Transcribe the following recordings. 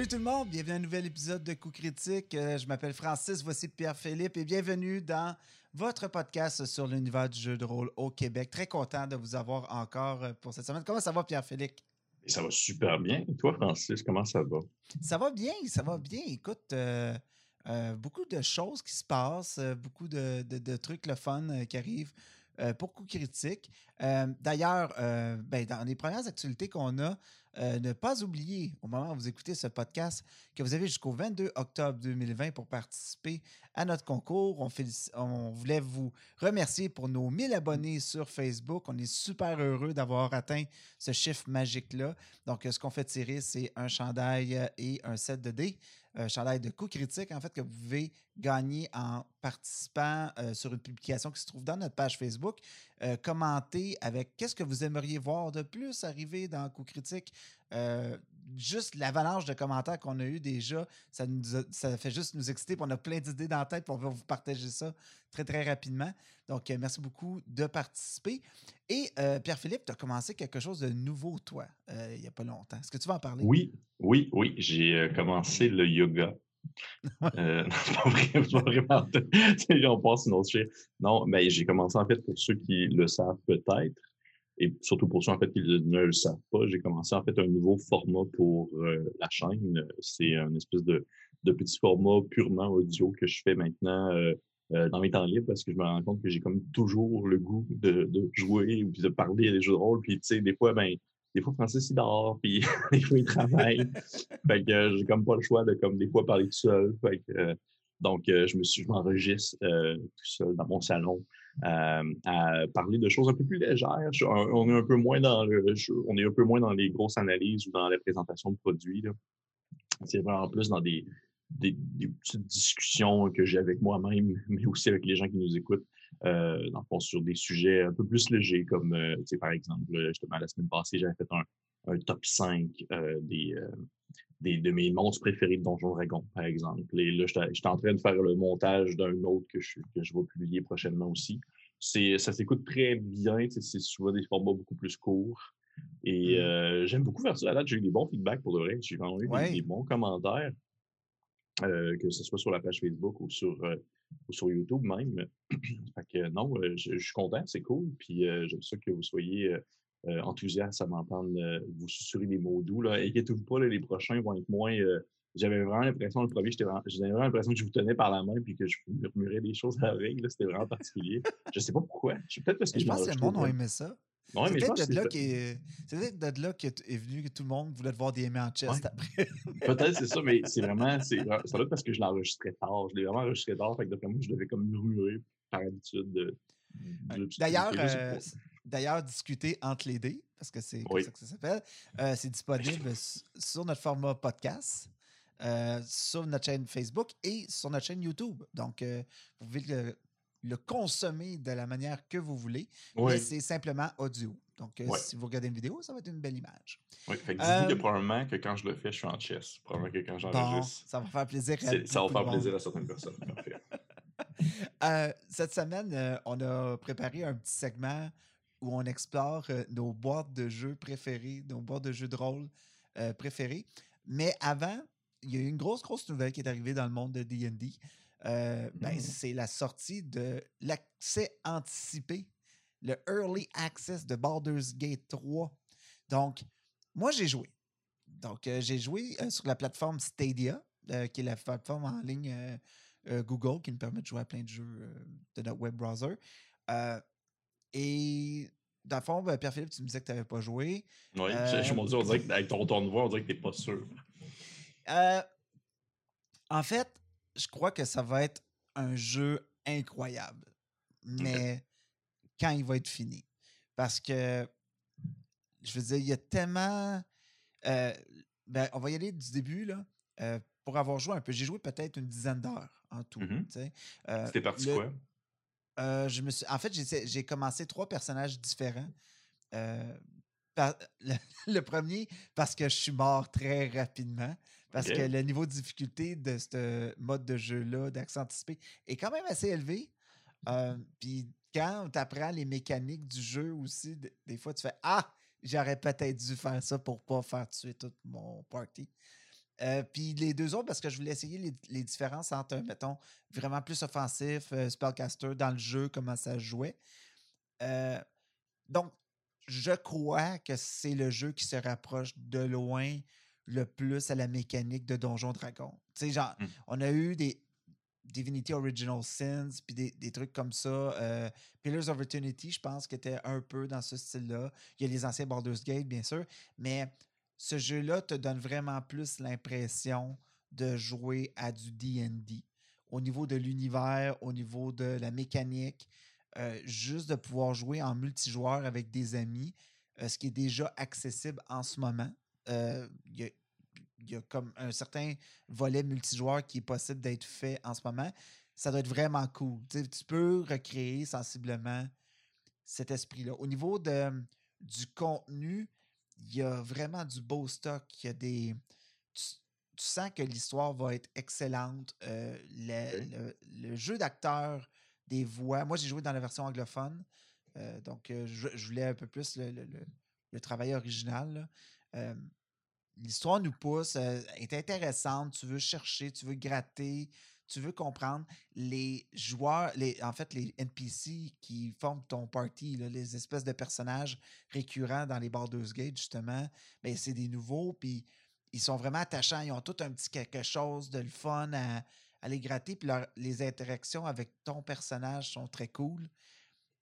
Salut tout le monde, bienvenue à un nouvel épisode de Coup Critique. Euh, je m'appelle Francis, voici Pierre-Philippe et bienvenue dans votre podcast sur l'univers du jeu de rôle au Québec. Très content de vous avoir encore euh, pour cette semaine. Comment ça va, Pierre-Philippe? Ça va super bien. Et toi, Francis, comment ça va? Ça va bien, ça va bien. Écoute, euh, beaucoup de choses qui se passent, beaucoup de, de, trucs le fun qui arrivent. pour coup critique. D'ailleurs, ben, dans les premières actualités qu'on a, euh, ne pas oublier, au moment où vous écoutez ce podcast, que vous avez jusqu'au 22 octobre 2020 pour participer à notre concours. On, on, voulait vous remercier pour nos 1000 abonnés sur Facebook. On est super heureux d'avoir atteint ce chiffre magique-là. Donc, ce qu'on fait tirer, c'est un chandail et un set de dés. Chandail de coup critique, en fait, que vous pouvez gagner en participant euh, sur une publication qui se trouve dans notre page Facebook. Euh, commenter avec qu'est-ce que vous aimeriez voir de plus arriver dans coup critique. Euh, juste l'avalanche de commentaires qu'on a eu déjà, ça, nous ça fait juste nous exciter. on a plein d'idées dans la tête. on va vous partager ça très, très rapidement. Donc, merci beaucoup de participer. Et Pierre-Philippe, tu as commencé quelque chose de nouveau, toi, il n'y a pas longtemps. Est-ce que tu vas en parler? Oui, oui, oui. J'ai commencé le yoga. euh, non, vraiment. on passe une autre chose. Non, mais j'ai commencé en fait pour ceux qui le savent peut-être, et surtout pour ceux en fait qui ne le savent pas, j'ai commencé en fait un nouveau format pour euh, la chaîne. C'est un espèce de, de, petit format purement audio que je fais maintenant euh, euh, dans mes temps libres parce que je me rends compte que j'ai comme toujours le goût de, de jouer ou de parler des jeux de rôle. Puis tu sais, des fois, ben des fois, Francis, il dort, puis des fois, il travaille. fait que j'ai comme pas le choix de, comme, des fois, parler tout seul. Fait que, donc, je me suis, je m'enregistre tout seul dans mon salon à parler de choses un peu plus légères. on est un peu moins dans le, on est un peu moins dans les grosses analyses ou dans la présentation de produits. C'est vraiment plus dans des, petites discussions que j'ai avec moi-même, mais aussi avec les gens qui nous écoutent, euh, sur des sujets un peu plus légers, comme, euh, par exemple, justement, la semaine passée, j'avais fait un, top 5 euh, des, euh, des, de mes monstres préférés de Donjon Dragon, par exemple. Et là, j'étais en train de faire le montage d'un autre que je, que je vais publier prochainement aussi. Ça s'écoute très bien, c'est souvent des formats beaucoup plus courts. Et mmh. j'aime beaucoup faire ça. À date, j'ai eu des bons feedbacks pour de vrai. J'ai vraiment eu des, bons commentaires. Euh, que ce soit sur la page Facebook ou sur, euh, ou sur YouTube même. fait que non, euh, je, suis content, c'est cool. Puis j'aime ça que vous soyez enthousiaste à m'entendre vous susurrer des mots doux. Là. Inquiétez-vous pas, les prochains vont être moins. j'avais vraiment l'impression, le premier, j'avais vraiment l'impression que je vous tenais par la main puis que je murmurais des choses à l'oreille. C'était vraiment particulier. je sais pas pourquoi. Je peut-être parce que je, pense que le monde a aimé ça. c'est peut-être de, est... de là qu'est venu que tout le monde voulait te voir des en chest après. peut-être c'est ça, mais c'est vraiment, c'est ça parce que je l'enregistrais tard. Je l'ai vraiment enregistré tard, fait que d'après moi, je devais comme murmurer par habitude. De, D'ailleurs, euh, d'ailleurs, discuter entre les dés, parce que c'est comme ça que ça s'appelle, euh, c'est disponible sur notre format podcast. Euh, sur notre chaîne Facebook et sur notre chaîne YouTube. Donc, vous pouvez le, le consommer de la manière que vous voulez, mais c'est simplement audio. Donc, euh, si vous regardez une vidéo, ça va être une belle image. Oui, fait que que euh, probablement que quand je le fais, je suis en chess. Probablement que quand j'enregistre. ça va faire plaisir à Ça va faire plaisir à certaines personnes. euh, cette semaine, euh, on a préparé un petit segment où on explore nos boîtes de jeux préférées, nos boîtes de jeux de rôle préférées. Mais avant, il y a eu une grosse, grosse nouvelle qui est arrivée dans le monde de D&D. Euh, ben, mmh. c'est la sortie de l'accès anticipé, le Early Access de Baldur's Gate 3. Donc, moi, j'ai joué. Donc, euh, j'ai joué euh, sur la plateforme Stadia, qui est la plateforme en ligne Google qui me permet de jouer à plein de jeux de notre web browser. Et dans le fond, ben, Pierre-Philippe, tu me disais que tu n'avais pas joué. Oui, je, me dis, on dirait qu'avec ton ton de voix, on dirait que tu n'es pas sûr. en fait, je crois que ça va être un jeu incroyable. Mais quand il va être fini. Parce que, je veux dire, il y a tellement. Euh, ben, on va y aller du début, là. Euh, pour avoir joué un peu, j'ai joué peut-être une dizaine d'heures en tout. Mmh euh, C'était parti quoi? Je me suis, en fait, j'ai commencé trois personnages différents. le, le, premier, parce que je suis mort très rapidement. Parce que le niveau de difficulté de ce mode de jeu-là, d'accent anticipé, est quand même assez élevé. Euh, puis quand tu apprends les mécaniques du jeu aussi, des fois tu fais Ah, j'aurais peut-être dû faire ça pour pas faire tuer tout mon party. Euh, puis les deux autres, parce que je voulais essayer les, les différences entre, mettons, vraiment plus offensif, euh, Spellcaster, dans le jeu, comment ça jouait. Euh, donc, je crois que c'est le jeu qui se rapproche de loin le plus à la mécanique de Donjon Dragon. Tu sais, genre, Mm. on a eu des Divinity Original Sins, puis des, des trucs comme ça. euh, Pillars of Eternity, je pense, qui était un peu dans ce style-là. Il y a les anciens Baldur's Gate, bien sûr, mais ce jeu-là te donne vraiment plus l'impression de jouer à du D&D au niveau de l'univers, au niveau de la mécanique, euh, juste de pouvoir jouer en multijoueur avec des amis, euh, ce qui est déjà accessible en ce moment. Euh, Il y, a, comme un certain volet multijoueur qui est possible d'être fait en ce moment. Ça doit être vraiment cool. Tu peux recréer sensiblement cet esprit-là. Au niveau du contenu, il y a vraiment du beau stock. Il y a des. Tu, tu sens que l'histoire va être excellente. Euh, le, Ok. le- le jeu d'acteur, des voix. Moi, j'ai joué dans la version anglophone. euh, donc, euh, je, je voulais un peu plus le, le- travail original. L'histoire nous pousse, est intéressante. Tu veux chercher, tu veux gratter, tu veux comprendre. Les joueurs, les, en fait, les NPC qui forment ton party, les espèces de personnages récurrents dans les Baldur's Gate, justement, ben, c'est des nouveaux, puis ils sont vraiment attachants. Ils ont tout un petit quelque chose de le fun à, les gratter, puis les interactions avec ton personnage sont très cool.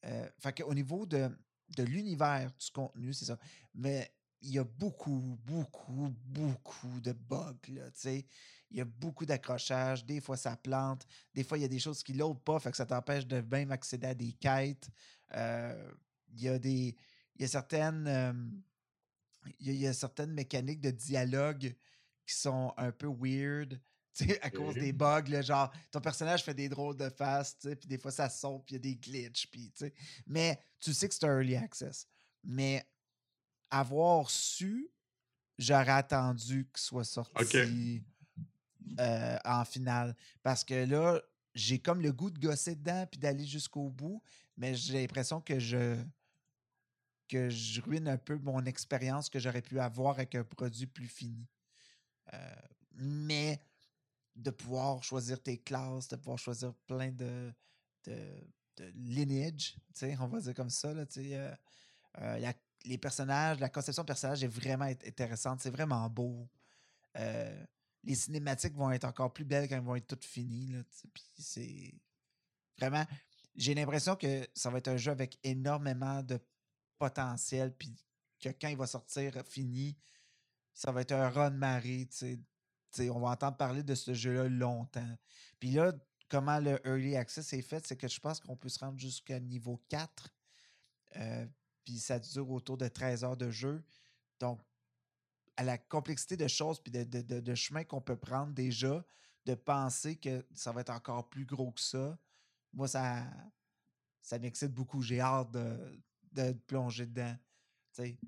Euh, fait qu'au niveau de, de l'univers du contenu, c'est ça. Mais il y a beaucoup, beaucoup, beaucoup de bugs. Là, tu sais. il y a beaucoup d'accrochages. Des fois, ça plante. Des fois, il y a des choses qui loadent pas, fait que ça t'empêche de même accéder à des quêtes. Euh, il y a des. Il y a certaines. euh, il y a- il y a certaines mécaniques de dialogue qui sont un peu weird. tu sais, à cause des bugs, là, genre, ton personnage fait des drôles de faces, tu sais, puis des fois ça saute, puis il y a des glitches, puis, tu sais. Mais tu sais que c'est un early access. Mais avoir su, j'aurais attendu qu'il soit sorti euh, en finale. Parce que là, j'ai comme le goût de gosser dedans puis d'aller jusqu'au bout, mais j'ai l'impression que je que je ruine un peu mon expérience que j'aurais pu avoir avec un produit plus fini. Euh, mais de pouvoir choisir tes classes, de pouvoir choisir plein de, de, lineage, on va dire comme ça, là, euh, euh, la- les personnages, la conception de personnages est vraiment int- intéressante, c'est vraiment beau. Euh, les cinématiques vont être encore plus belles quand elles vont être toutes finies, puis c'est vraiment, j'ai l'impression que ça va être un jeu avec énormément de potentiel, puis que quand il va sortir fini, ça va être un run marée, on va entendre parler de ce jeu-là longtemps. Puis là, comment le Early Access est fait, c'est que je pense qu'on peut se rendre jusqu'à niveau 4. euh, puis ça dure autour de 13 heures de jeu. Donc, à la complexité de choses puis de, de, de- de chemins qu'on peut prendre déjà, de penser que ça va être encore plus gros que ça, moi, ça, ça m'excite beaucoup. J'ai hâte de, de plonger dedans. tu sais.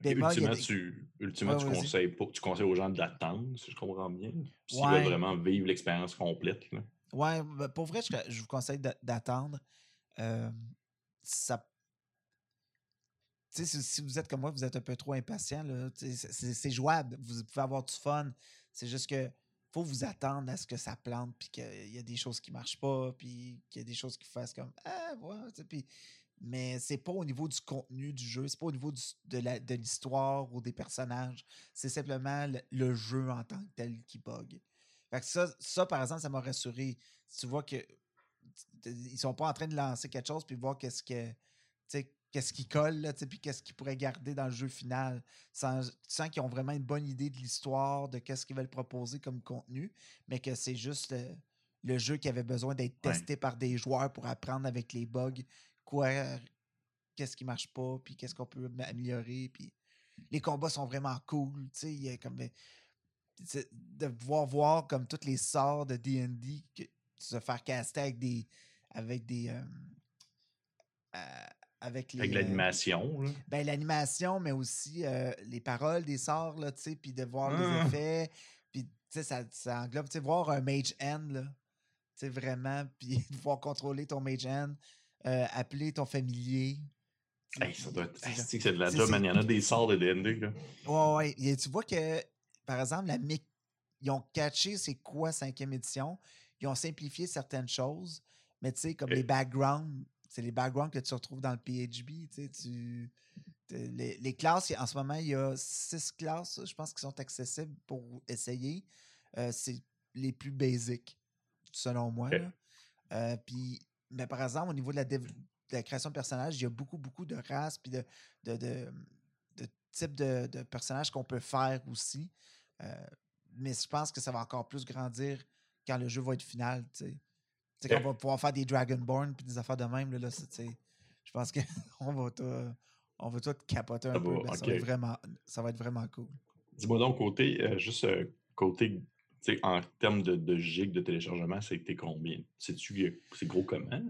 Bémol, il y a ultimement, des- tu, ultimement, Ouais, tu, conseilles pas- tu conseilles aux gens d'attendre, si je comprends bien. S'ils Ouais. veulent vraiment vivre l'expérience complète. Ouais, ben, pour vrai, je, je vous conseille d'a- d'attendre. Euh, ça. Si, vous êtes comme moi, vous êtes un peu trop impatient, c'est- jouable. Vous pouvez avoir du fun. C'est juste que faut vous attendre à ce que ça plante, puis qu'il y a des choses qui marchent pas, puis qu'il y a des choses qui fassent comme Ah, sais, puis. Mais c'est pas au niveau du contenu du jeu, c'est pas au niveau de l'histoire ou des personnages. C'est simplement le, jeu en tant que tel qui bug. Fait que ça, ça, par exemple, ça m'a rassuré. Tu vois que ils sont pas en train de lancer quelque chose puis voir qu'est-ce que qu'est-ce qui colle là, puis qu'est-ce qu'ils pourraient garder dans le jeu final. Sans, tu sens qu'ils ont vraiment une bonne idée de l'histoire, de qu'est-ce qu'ils veulent proposer comme contenu, mais que c'est juste le, le jeu qui avait besoin d'être Ouais. testé par des joueurs pour apprendre avec les bugs quoi qu'est-ce qui marche pas puis qu'est-ce qu'on peut améliorer puis les combats sont vraiment cool, tu sais, comme c'est- de pouvoir voir comme tous les sorts de D&D se faire caster avec des avec des euh, euh, avec euh, l'animation. ben, l'animation mais aussi euh, les paroles des sorts là tu sais puis de voir les Ah. effets puis ça, ça englobe tu sais voir un mage hand là tu sais vraiment puis de pouvoir contrôler ton mage hand euh, appeler ton familier Hey, ça doit être. c'est de la job. Il y en a des sorts de D&D. là. Ouais, ouais. Et tu vois que, par exemple, la, mé- ils ont catché c'est quoi cinquième édition. Ils ont simplifié certaines choses, mais tu sais, comme les backgrounds, c'est les backgrounds que tu retrouves dans le PHB. Tu, les, les, classes, en ce moment, il y a six classes, je pense, qui sont accessibles pour essayer. Euh, c'est les plus basiques, selon moi. Euh, puis, mais par exemple, au niveau de la, de la, création de personnages, il y a beaucoup, beaucoup de races puis de, de, de, de types de, personnages qu'on peut faire aussi. Euh, mais je pense que ça va encore plus grandir quand le jeu va être final. Tu sais, qu'on va pouvoir faire des Dragonborn puis des affaires de même. Là, là je pense qu'on va tout, on va tout capoter un ah peu. ça, va être vraiment, ça va être vraiment cool. Dis-moi donc, côté, euh, juste euh, côté, en termes de, de gigs de téléchargement, c'est combien? C'est-tu c'est gros comment?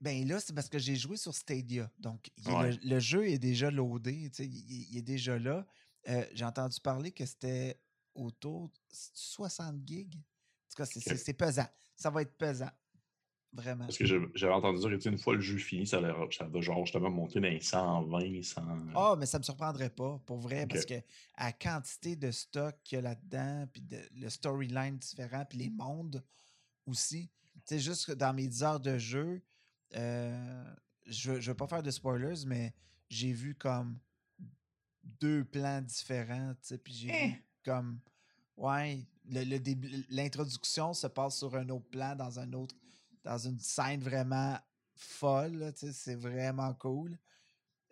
ben là, c'est parce que j'ai joué sur Stadia. Donc, le, jeu est déjà loadé, il, il, est déjà là. Euh, j'ai entendu parler que c'était autour de 60 gigs. En tout cas, c'est pesant. Ça va être pesant. Vraiment. Parce que j'avais entendu dire que une fois le jeu fini, ça, ça va genre justement monter dans les 120, 100. Ah, oh, mais ça ne me surprendrait pas, pour vrai, parce que à quantité de stock qu'il y a là-dedans, puis le storyline différent, puis les mondes aussi. C'est juste que dans mes heures de jeu, euh, je ne veux pas faire de spoilers, mais j'ai vu comme deux plans différents, puis j'ai vu eh! comme Ouais, l'introduction se passe sur un autre plan, dans un autre, dans une scène vraiment folle. C'est vraiment cool.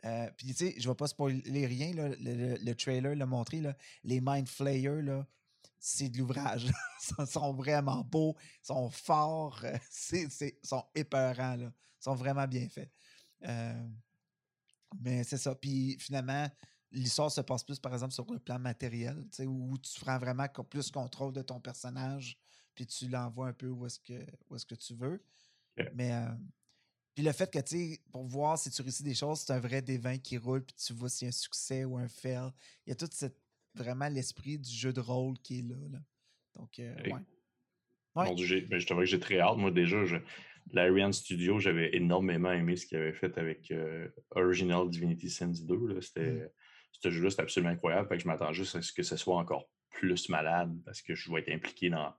Euh, puis, tu sais, je vais pas spoiler rien. le, trailer l'a montré. Là, les Mind Flayers, c'est de l'ouvrage. ils sont vraiment beaux, ils sont forts, euh, ils sont épeurants. Là. Ils sont vraiment bien faits. Euh, mais c'est ça. Puis, finalement, l'histoire se passe plus, par exemple, sur le plan matériel, où tu prends vraiment plus contrôle de ton personnage, puis tu l'envoies un peu où est-ce que, est que tu veux. Mais euh, puis le fait que, tu sais, pour voir si tu réussis des choses, c'est un vrai dévin qui roule, puis tu vois s'il y a un succès ou un fail. Il y a tout cette, vraiment l'esprit du jeu de rôle qui est là. Donc, euh, ouais. Ben, je te vois que j'ai très hâte. Moi, déjà, je, l'Ariane Studio, j'avais énormément aimé ce qu'il avait fait avec euh, Original Divinity Sins 2. C'était. Mmh ce jeu-là, absolument incroyable. Fait que je m'attends juste à ce que ce soit encore plus malade parce que je vais être impliqué dans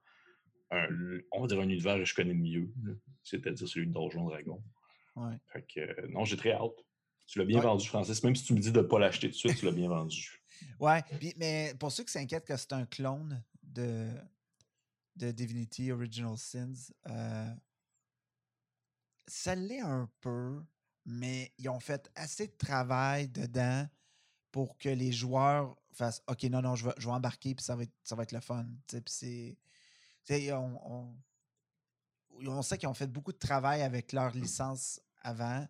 un, on va dire un univers que je connais mieux, c'est-à-dire celui de Donjon Dragon. Ouais. Fait que, euh, non, j'ai très hâte. Tu l'as bien vendu, Francis. Même si tu me dis de ne pas l'acheter tout de suite, tu l'as bien vendu. Ouais, mais pour ceux qui s'inquiètent que c'est un clone de, de Divinity Original Sins, euh, ça l'est un peu, mais ils ont fait assez de travail dedans pour que les joueurs fassent OK, non, non, je vais, je vais embarquer, puis ça va être, ça va être le fun. c'est. On, on, sait qu'ils ont fait beaucoup de travail avec leur licence avant,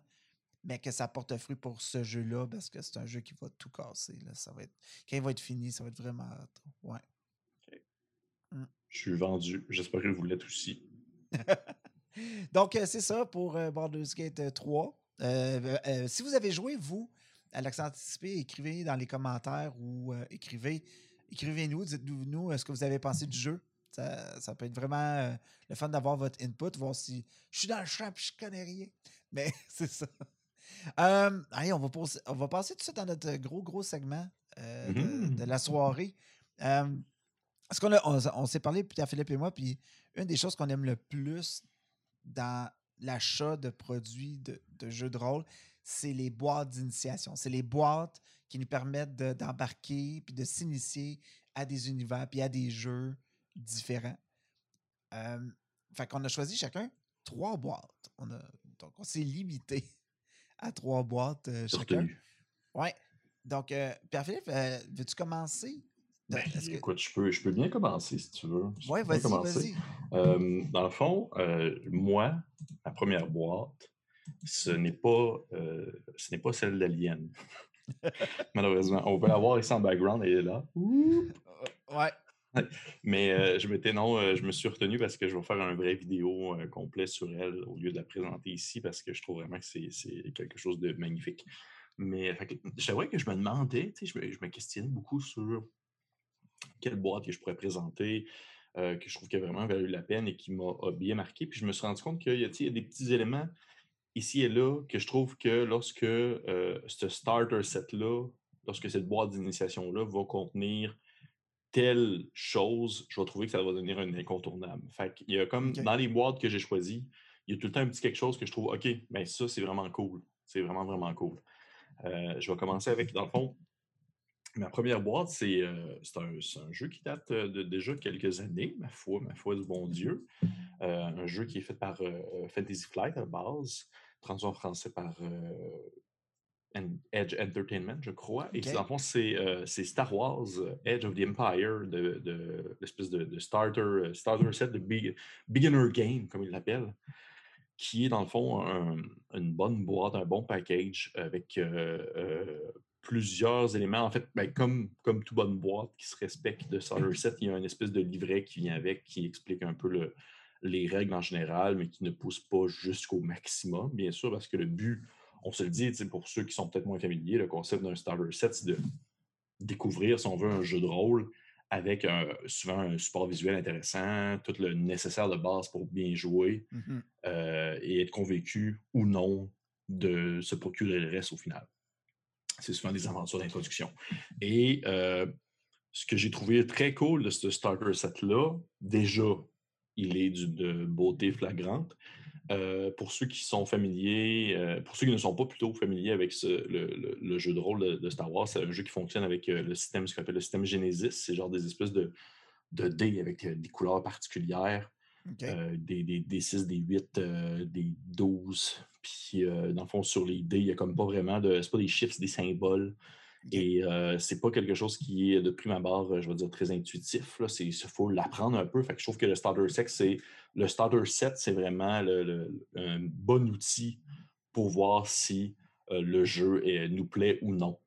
mais que ça porte fruit pour ce jeu-là parce que c'est un jeu qui va tout casser. Là. Ça va être, quand il va être fini, ça va être vraiment. Ouais. Mmh. Je suis vendu. J'espère que vous l'êtes aussi. Donc, euh, c'est ça pour euh, Baldur's Gate 3. Euh, si vous avez joué, vous, à l'accent anticipé, écrivez dans les commentaires ou euh, écrivez, écrivez-nous, dites-nous ce que vous avez pensé du jeu. Ça, peut être vraiment euh, le fun d'avoir votre input, voir si je suis dans le champ et je connais rien. Mais c'est ça. Euh, allez, on va, on va passer tout de suite dans notre gros, gros segment de, mmh la soirée. parce qu'on on, s'est parlé, à Philippe et moi, puis une des choses qu'on aime le plus dans l'achat de produits de, de jeux de rôle, c'est les boîtes d'initiation. C'est les boîtes qui nous permettent d'embarquer puis de s'initier à des univers puis à des jeux différents. Euh, fait qu'on a choisi chacun trois boîtes. On a, donc, on s'est limité à trois boîtes euh, chacun. Oui. Donc, euh, Pierre-Philippe, euh, veux-tu commencer? Ben, écoute, je peux, je peux bien commencer si tu veux. Oui, vas-y, vas-y. dans le fond, moi, la première boîte, ce n'est pas, euh, ce n'est pas celle d'Alien. Malheureusement. On peut la voir ici en background, elle est là. Euh, ouais. Mais euh, je m'étais non, je me suis retenu parce que je vais faire un vrai vidéo complet sur elle au lieu de la présenter ici parce que je trouve vraiment que c'est quelque chose de magnifique. Mais c'est vrai que je me demandais, je me, je me questionnais beaucoup sur quelle boîte que je pourrais présenter, que je trouve qui a vraiment valu la peine et qui m'a bien marqué. Puis je me suis rendu compte qu'il y, a des petits éléments ici et là que je trouve que lorsque euh, ce starter set-là, lorsque cette boîte d'initiation-là va contenir telle chose, je vais trouver que ça va devenir un incontournable. Fait qu'il y a comme dans les boîtes que j'ai choisies, il y a tout le temps un petit quelque chose que je trouve, OK, mais ça, c'est vraiment cool. C'est vraiment, vraiment cool. Euh, je vais commencer avec, dans le fond, ma première boîte, c'est euh, un, jeu qui date euh, de déjà quelques années, ma foi, ma foi du bon Dieu. Euh, un jeu qui est fait par Fantasy Flight à la base, traduit en français par En- Edge Entertainment, je crois. Et dans le fond, c'est euh, Star Wars euh, Edge of the Empire, de, de- l'espèce de, de starter, euh, starter set de big- beginner game, comme ils l'appellent, qui est dans le fond un- une bonne boîte, un bon package avec euh, euh, plusieurs éléments. En fait, ben, comme, comme toute bonne boîte qui se respecte de starter set, il y a une espèce de livret qui vient avec, qui explique un peu le- les règles en général, mais qui ne pousse pas jusqu'au maximum, bien sûr, parce que le but, on se le dit, pour ceux qui sont peut-être moins familiers, le concept d'un starter set, c'est de découvrir, si on veut, un jeu de rôle avec un- souvent un support visuel intéressant, tout le nécessaire de base pour bien jouer Mhm. euh, et être convaincu ou non de se procurer le reste au final. C'est souvent des aventures d'introduction. Et euh, ce que j'ai trouvé très cool de ce starter set-là, déjà, il est du- de beauté flagrante. Euh, pour ceux qui sont familiers, euh, pour ceux qui ne sont pas plutôt familiers avec ce- le, le- le jeu de rôle de, de Star Wars, c'est un jeu qui fonctionne avec euh, le système, ce qu'on appelle le système Genesis. C'est genre des espèces de, de dés avec des couleurs particulières, des, des, des 6, des 8, euh, des 12. Puis, dans le fond, sur les dés, il n'y a comme pas vraiment de. C'est pas des chiffres, c'est des symboles. OK. Et c'est pas quelque chose qui est de prime abord, je vais dire, très intuitif. Il faut l'apprendre un peu. Fait que je trouve que le starter set, c'est le starter set, c'est vraiment un bon outil pour voir si euh, le jeu est- nous plaît ou non.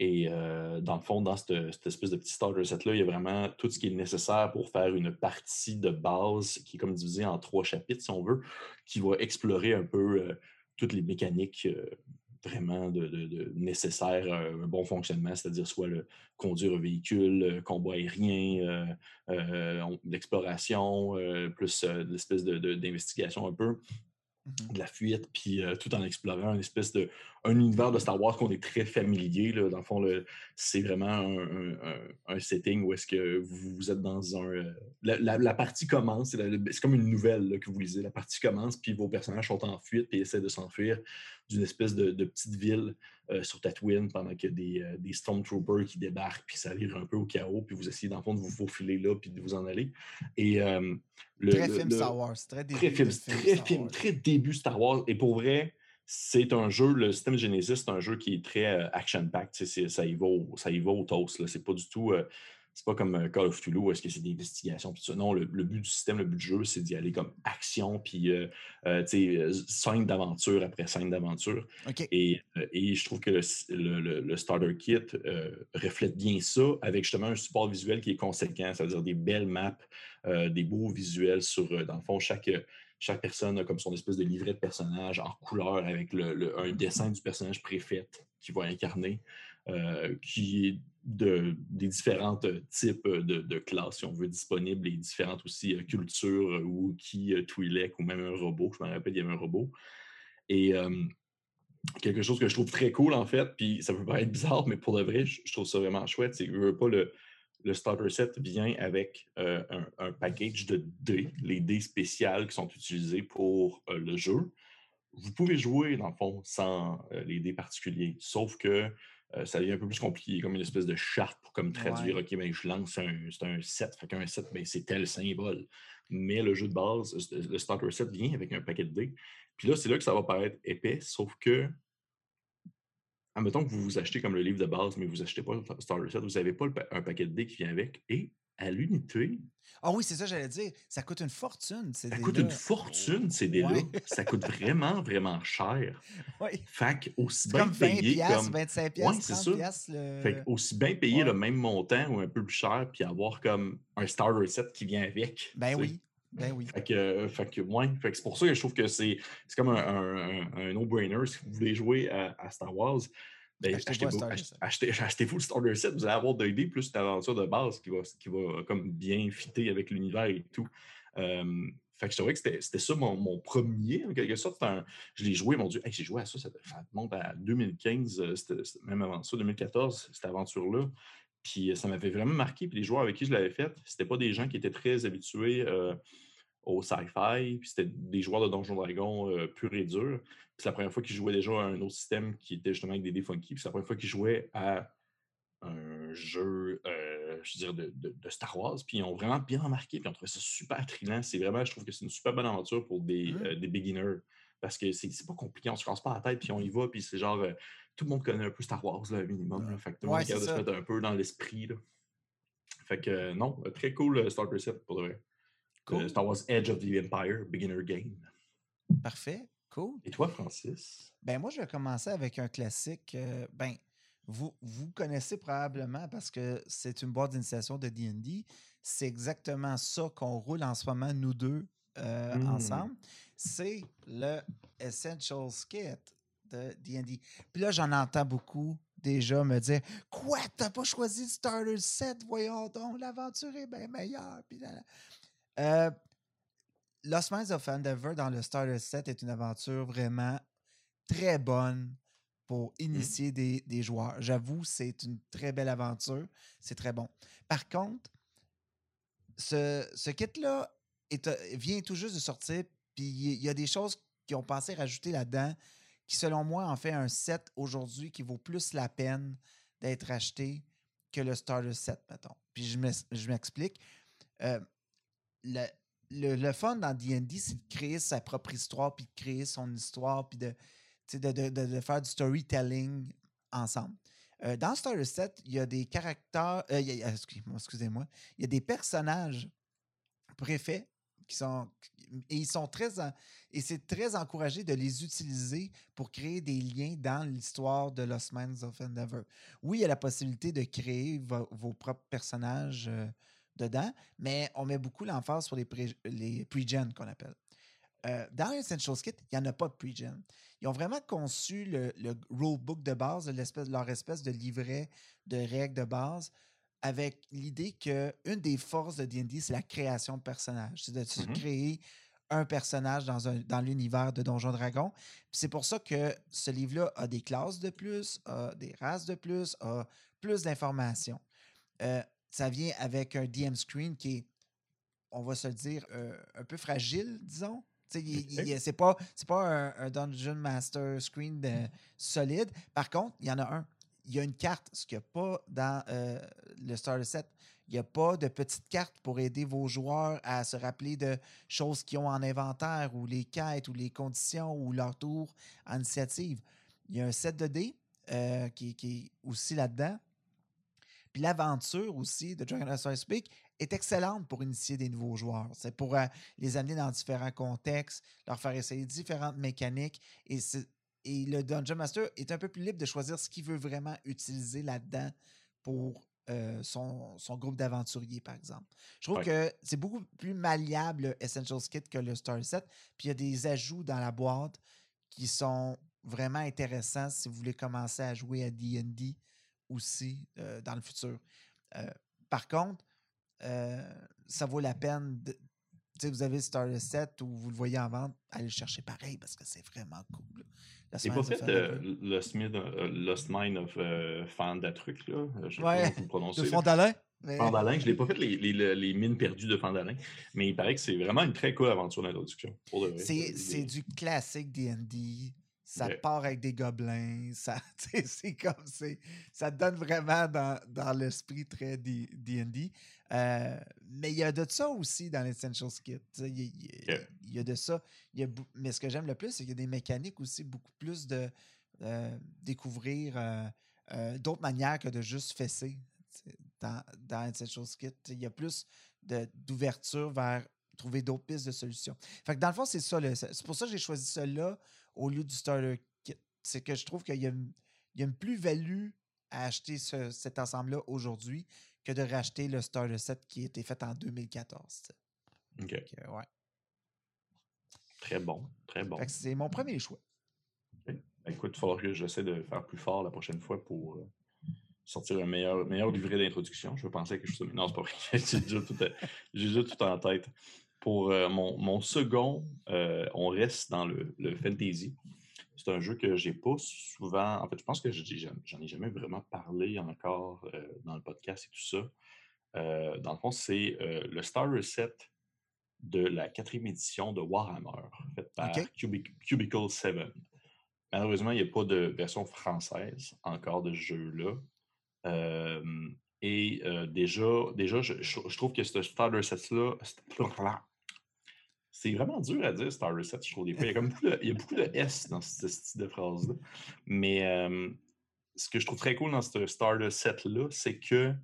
Et euh, dans le fond, dans cette, espèce de petit starter set-là, il y a vraiment tout ce qui est nécessaire pour faire une partie de base qui est comme divisée en trois chapitres, si on veut, qui va explorer un peu euh, toutes les mécaniques euh, vraiment de, de- de nécessaires à un bon fonctionnement, c'est-à-dire soit le conduire un véhicule, le combat aérien, euh, euh, on- l'exploration, euh, plus euh, l'espèce de- d'investigation un peu Mhm. de la fuite, puis euh, tout en explorant une espèce de un univers de Star Wars qu'on est très familier. Là. Dans le fond, c'est vraiment un, un- un- un setting où est-ce que vous, vous êtes dans un... euh, la, la- la partie commence, c'est comme une nouvelle là, que vous lisez. La partie commence, puis vos personnages sont en fuite, puis essaient de s'enfuir d'une espèce de, de petite ville euh, sur Tatooine pendant qu'il y a des, euh, des Stormtroopers qui débarquent, puis ça vire un peu au chaos, puis vous essayez, dans le fond, de vous faufiler là, puis de vous en aller. Et euh, le- Très le- film le- Star Wars. Très début très film, film très Star film, Wars. très début Star Wars. Et pour vrai, c'est un jeu, le système Genesis, c'est un jeu qui est très action-packed. Ça y va au, ça y va au toast. là. C'est pas du tout. C'est pas comme euh, Call of Cthulhu est-ce que c'est des investigations. tout ça. Non, le, le but du système, le but du jeu, c'est d'y aller comme action, puis euh, euh, scène d'aventure après scène d'aventure. Et, et je trouve que le, le- le- le Starter Kit reflète bien ça avec justement un support visuel qui est conséquent, c'est-à-dire des belles maps, des beaux visuels sur, dans le fond, chaque, chaque personne a comme son espèce de livret de personnage en couleur avec le- le- un dessin du personnage préfet qui va incarner, euh, qui est de, des différents euh, types de, de classes, si on veut, disponibles et différentes aussi euh, cultures, euh, ou qui, euh, Twi'lek ou même un robot. Je me rappelle, il y avait un robot. Et euh, quelque chose que je trouve très cool, en fait, puis ça peut paraître bizarre, mais pour de vrai, je, trouve ça vraiment chouette. C'est que pas le, le starter set vient avec euh, un, package de dés, les dés spéciales qui sont utilisés pour euh, le jeu. Vous pouvez jouer, dans le fond, sans euh, les dés particuliers, sauf que euh, ça devient un peu plus compliqué, comme une espèce de charte pour comme traduire, Ouais. OK, ben, je lance un, c'est un set, fait qu'un set, ben, c'est tel symbole. Mais le jeu de base, le starter set vient avec un paquet de dés. Puis là, c'est là que ça va paraître épais, sauf que admettons que vous vous achetez comme le livre de base, mais vous n'achetez pas le Starter Set, vous n'avez pas le pa- un paquet de dés qui vient avec. Et à l'unité, Ah oui, c'est ça, j'allais dire. Ça coûte une fortune. ces ça coûte une fortune, ces dés-là. Ouais. Ça coûte vraiment, vraiment cher. Oui. Fait que aussi C'est bien comme 20 payer piastres, comme. 25 Ouais, piastres, c'est 30 ça. piastres. Le... Fait que aussi bien payer ouais. le même montant ou un peu plus cher, puis avoir comme un starter set qui vient avec. Ben sais. oui. Ben oui. Fait que, euh, fait que, ouais. Fait que c'est pour ça que je trouve que c'est c'est comme un, un- un- un no-brainer. Si vous voulez jouer à, à Star Wars, Achetez-vous un achetez-vous achetez- achetez-vous le starter set. Vous allez avoir l'idée plus une aventure de base qui va, qui va comme bien fitter avec l'univers et tout. Euh, fait que je trouvais que c'était ça mon, mon premier, en quelque sorte. Un- je l'ai joué, mon Dieu, hey, j'ai joué à ça, ça, monte à 2015, euh, c'était- c'était même avant ça, 2014, cette aventure-là. Puis ça m'avait vraiment marqué. Puis les joueurs avec qui je l'avais fait, c'était pas des gens qui étaient très habitués au sci-fi. Puis c'était des joueurs de Donjon Dragon pur et dur. Puis c'est la première fois qu'ils jouaient déjà à un autre système qui était justement avec des dés funky. Puis c'est la première fois qu'ils jouaient à un jeu, je veux dire, de, Star Wars. Puis ils ont vraiment bien remarqué. Puis on trouvait ça super trillant. C'est vraiment, je trouve que c'est une super bonne aventure pour des, mmh. des beginners. Parce que c'est pas compliqué, on se casse pas la tête, puis on y va, puis c'est genre, tout le monde connaît un peu Star Wars, là, minimum. Fait que tout le monde de se mettre un peu dans l'esprit. Fait que non, très cool starter set pour de vrai. Cool. Star Wars Edge of the Empire, beginner game. Parfait, cool. Et toi, Francis? Ben moi, je vais commencer avec un classique. ben, vous, vous connaissez probablement parce que c'est une boîte d'initiation de D&D. C'est exactement ça qu'on roule en ce moment, nous deux, mmh. ensemble. C'est le Essential Kit de D&D. Puis là, j'en entends beaucoup déjà me dire Quoi, t'as pas choisi le Starter Set? Voyons donc, l'aventure est bien meilleure. Puis euh, Lost Minds of Endeavor dans le Starter Set est une aventure vraiment très bonne pour mmh. initier des, joueurs. J'avoue, c'est une très belle aventure. C'est très bon. Par contre, ce, ce kit-là vient tout juste de sortir, puis il y a des choses qui ont pensé rajouter là-dedans qui, selon moi, en fait un set aujourd'hui qui vaut plus la peine d'être acheté que le starter set, mettons. Puis je m'explique. Euh, le, le, fun dans D&D, c'est de créer sa propre histoire, puis de créer son histoire, puis de, de, de, faire du storytelling ensemble. Euh, dans Starter Set, il y a des caractères. Euh, excusez-moi. il y a des personnages préfets qui sont. Et ils sont très. Et c'est très encouragé de les utiliser pour créer des liens dans l'histoire de Lost Minds of Endeavor. Oui, il y a la possibilité de créer vos propres personnages euh, dedans, mais on met beaucoup l'emphase sur les, pre-gen qu'on appelle. Euh, dans Essential Kit, il n'y en a pas de pre-gen. Ils ont vraiment conçu le, le rulebook de base, leur espèce de livret de règles de base, avec l'idée qu'une des forces de D&D, c'est la création de personnages. C'est de mmh créer un personnage dans, un, dans l'univers de Donjon Dragon. c'est pour ça que ce livre-là a des classes de plus, a des races de plus, a plus d'informations. Euh, ça vient avec un DM screen qui est, on va se le dire, euh, un peu fragile, disons. C'est pas, pas un, Dungeon Master screen de, solide. Par contre, il y en a un. Il y a une carte, ce qu'il n'y a pas dans euh, le Starter Set. Il n'y a pas de petite carte pour aider vos joueurs à se rappeler de choses qu'ils ont en inventaire ou les quêtes ou les conditions ou leur tour en initiative. Il y a un set de dés euh, qui, est aussi là-dedans. Puis l'aventure aussi de Dragon Age Speak est excellente pour initier des nouveaux joueurs. C'est pour euh, les amener dans différents contextes, leur faire essayer différentes mécaniques. Et, et le Dungeon Master est un peu plus libre de choisir ce qu'il veut vraiment utiliser là-dedans pour euh, son, groupe d'aventuriers, par exemple. Je trouve que c'est beaucoup plus malliable le Essentials Kit que le Star Set. Puis il y a des ajouts dans la boîte qui sont vraiment intéressants si vous voulez commencer à jouer à DD aussi euh, dans le futur. Euh, par contre, ça vaut la peine. De, vous avez Star Set ou vous le voyez en vente, allez le chercher pareil parce que c'est vraiment cool. C'est pas fait euh, le euh, Lost Mind of euh, Fandatruc, là? Je sais ouais, pas comment De Fandalin. Mais... Fandalin, je l'ai pas fait les, les, les, mines perdues de Fandalin, mais il paraît que c'est vraiment une très cool aventure d'introduction. C'est du classique D&D. Ça part avec des gobelins. Ça, c'est comme c'est. Ça te donne vraiment dans, dans l'esprit très D&D. Euh, mais il y a de ça aussi dans l'Essential Kit. Il y, a de ça. mais ce que j'aime le plus, c'est qu'il y a des mécaniques aussi beaucoup plus de euh, découvrir euh, d'autres manières que de juste fesser dans, dans Essential Kit. Il y a plus d'ouverture vers trouver d'autres pistes de solutions. Fait que dans le fond, c'est ça. C'est pour ça que j'ai choisi cela au lieu du Starter Kit. C'est que je trouve qu'il y, a une plus-value à acheter cet ensemble-là aujourd'hui que de racheter le Starter Set qui a été fait en 2014. OK. ouais. Très bon, très bon. C'est mon premier choix. Ben, écoute, il faudra que j'essaie de faire plus fort la prochaine fois pour euh, sortir un meilleur, meilleur livret d'introduction. Je à quelque chose. Non, c'est pas vrai. J'ai déjà, tout, tout en tête. Pour euh, mon, mon, second, euh, on reste dans le, le fantasy. C'est un jeu que j'ai pas souvent. En fait, je pense que j'en ai jamais vraiment parlé encore dans le podcast et tout ça. dans le fond, c'est le Star Reset de la quatrième édition de Warhammer, faite par Cubicle 7. Malheureusement, il n'y a pas de version française encore de ce jeu-là. et déjà, déjà je, trouve que ce Star Reset-là, c'est vraiment dur à dire, Star Reset, je trouve. Des fois. Il, y a comme beaucoup de, il y a beaucoup de S dans ce style de phrase-là. Mais ce que je trouve très cool dans ce Star Reset-là, c'est que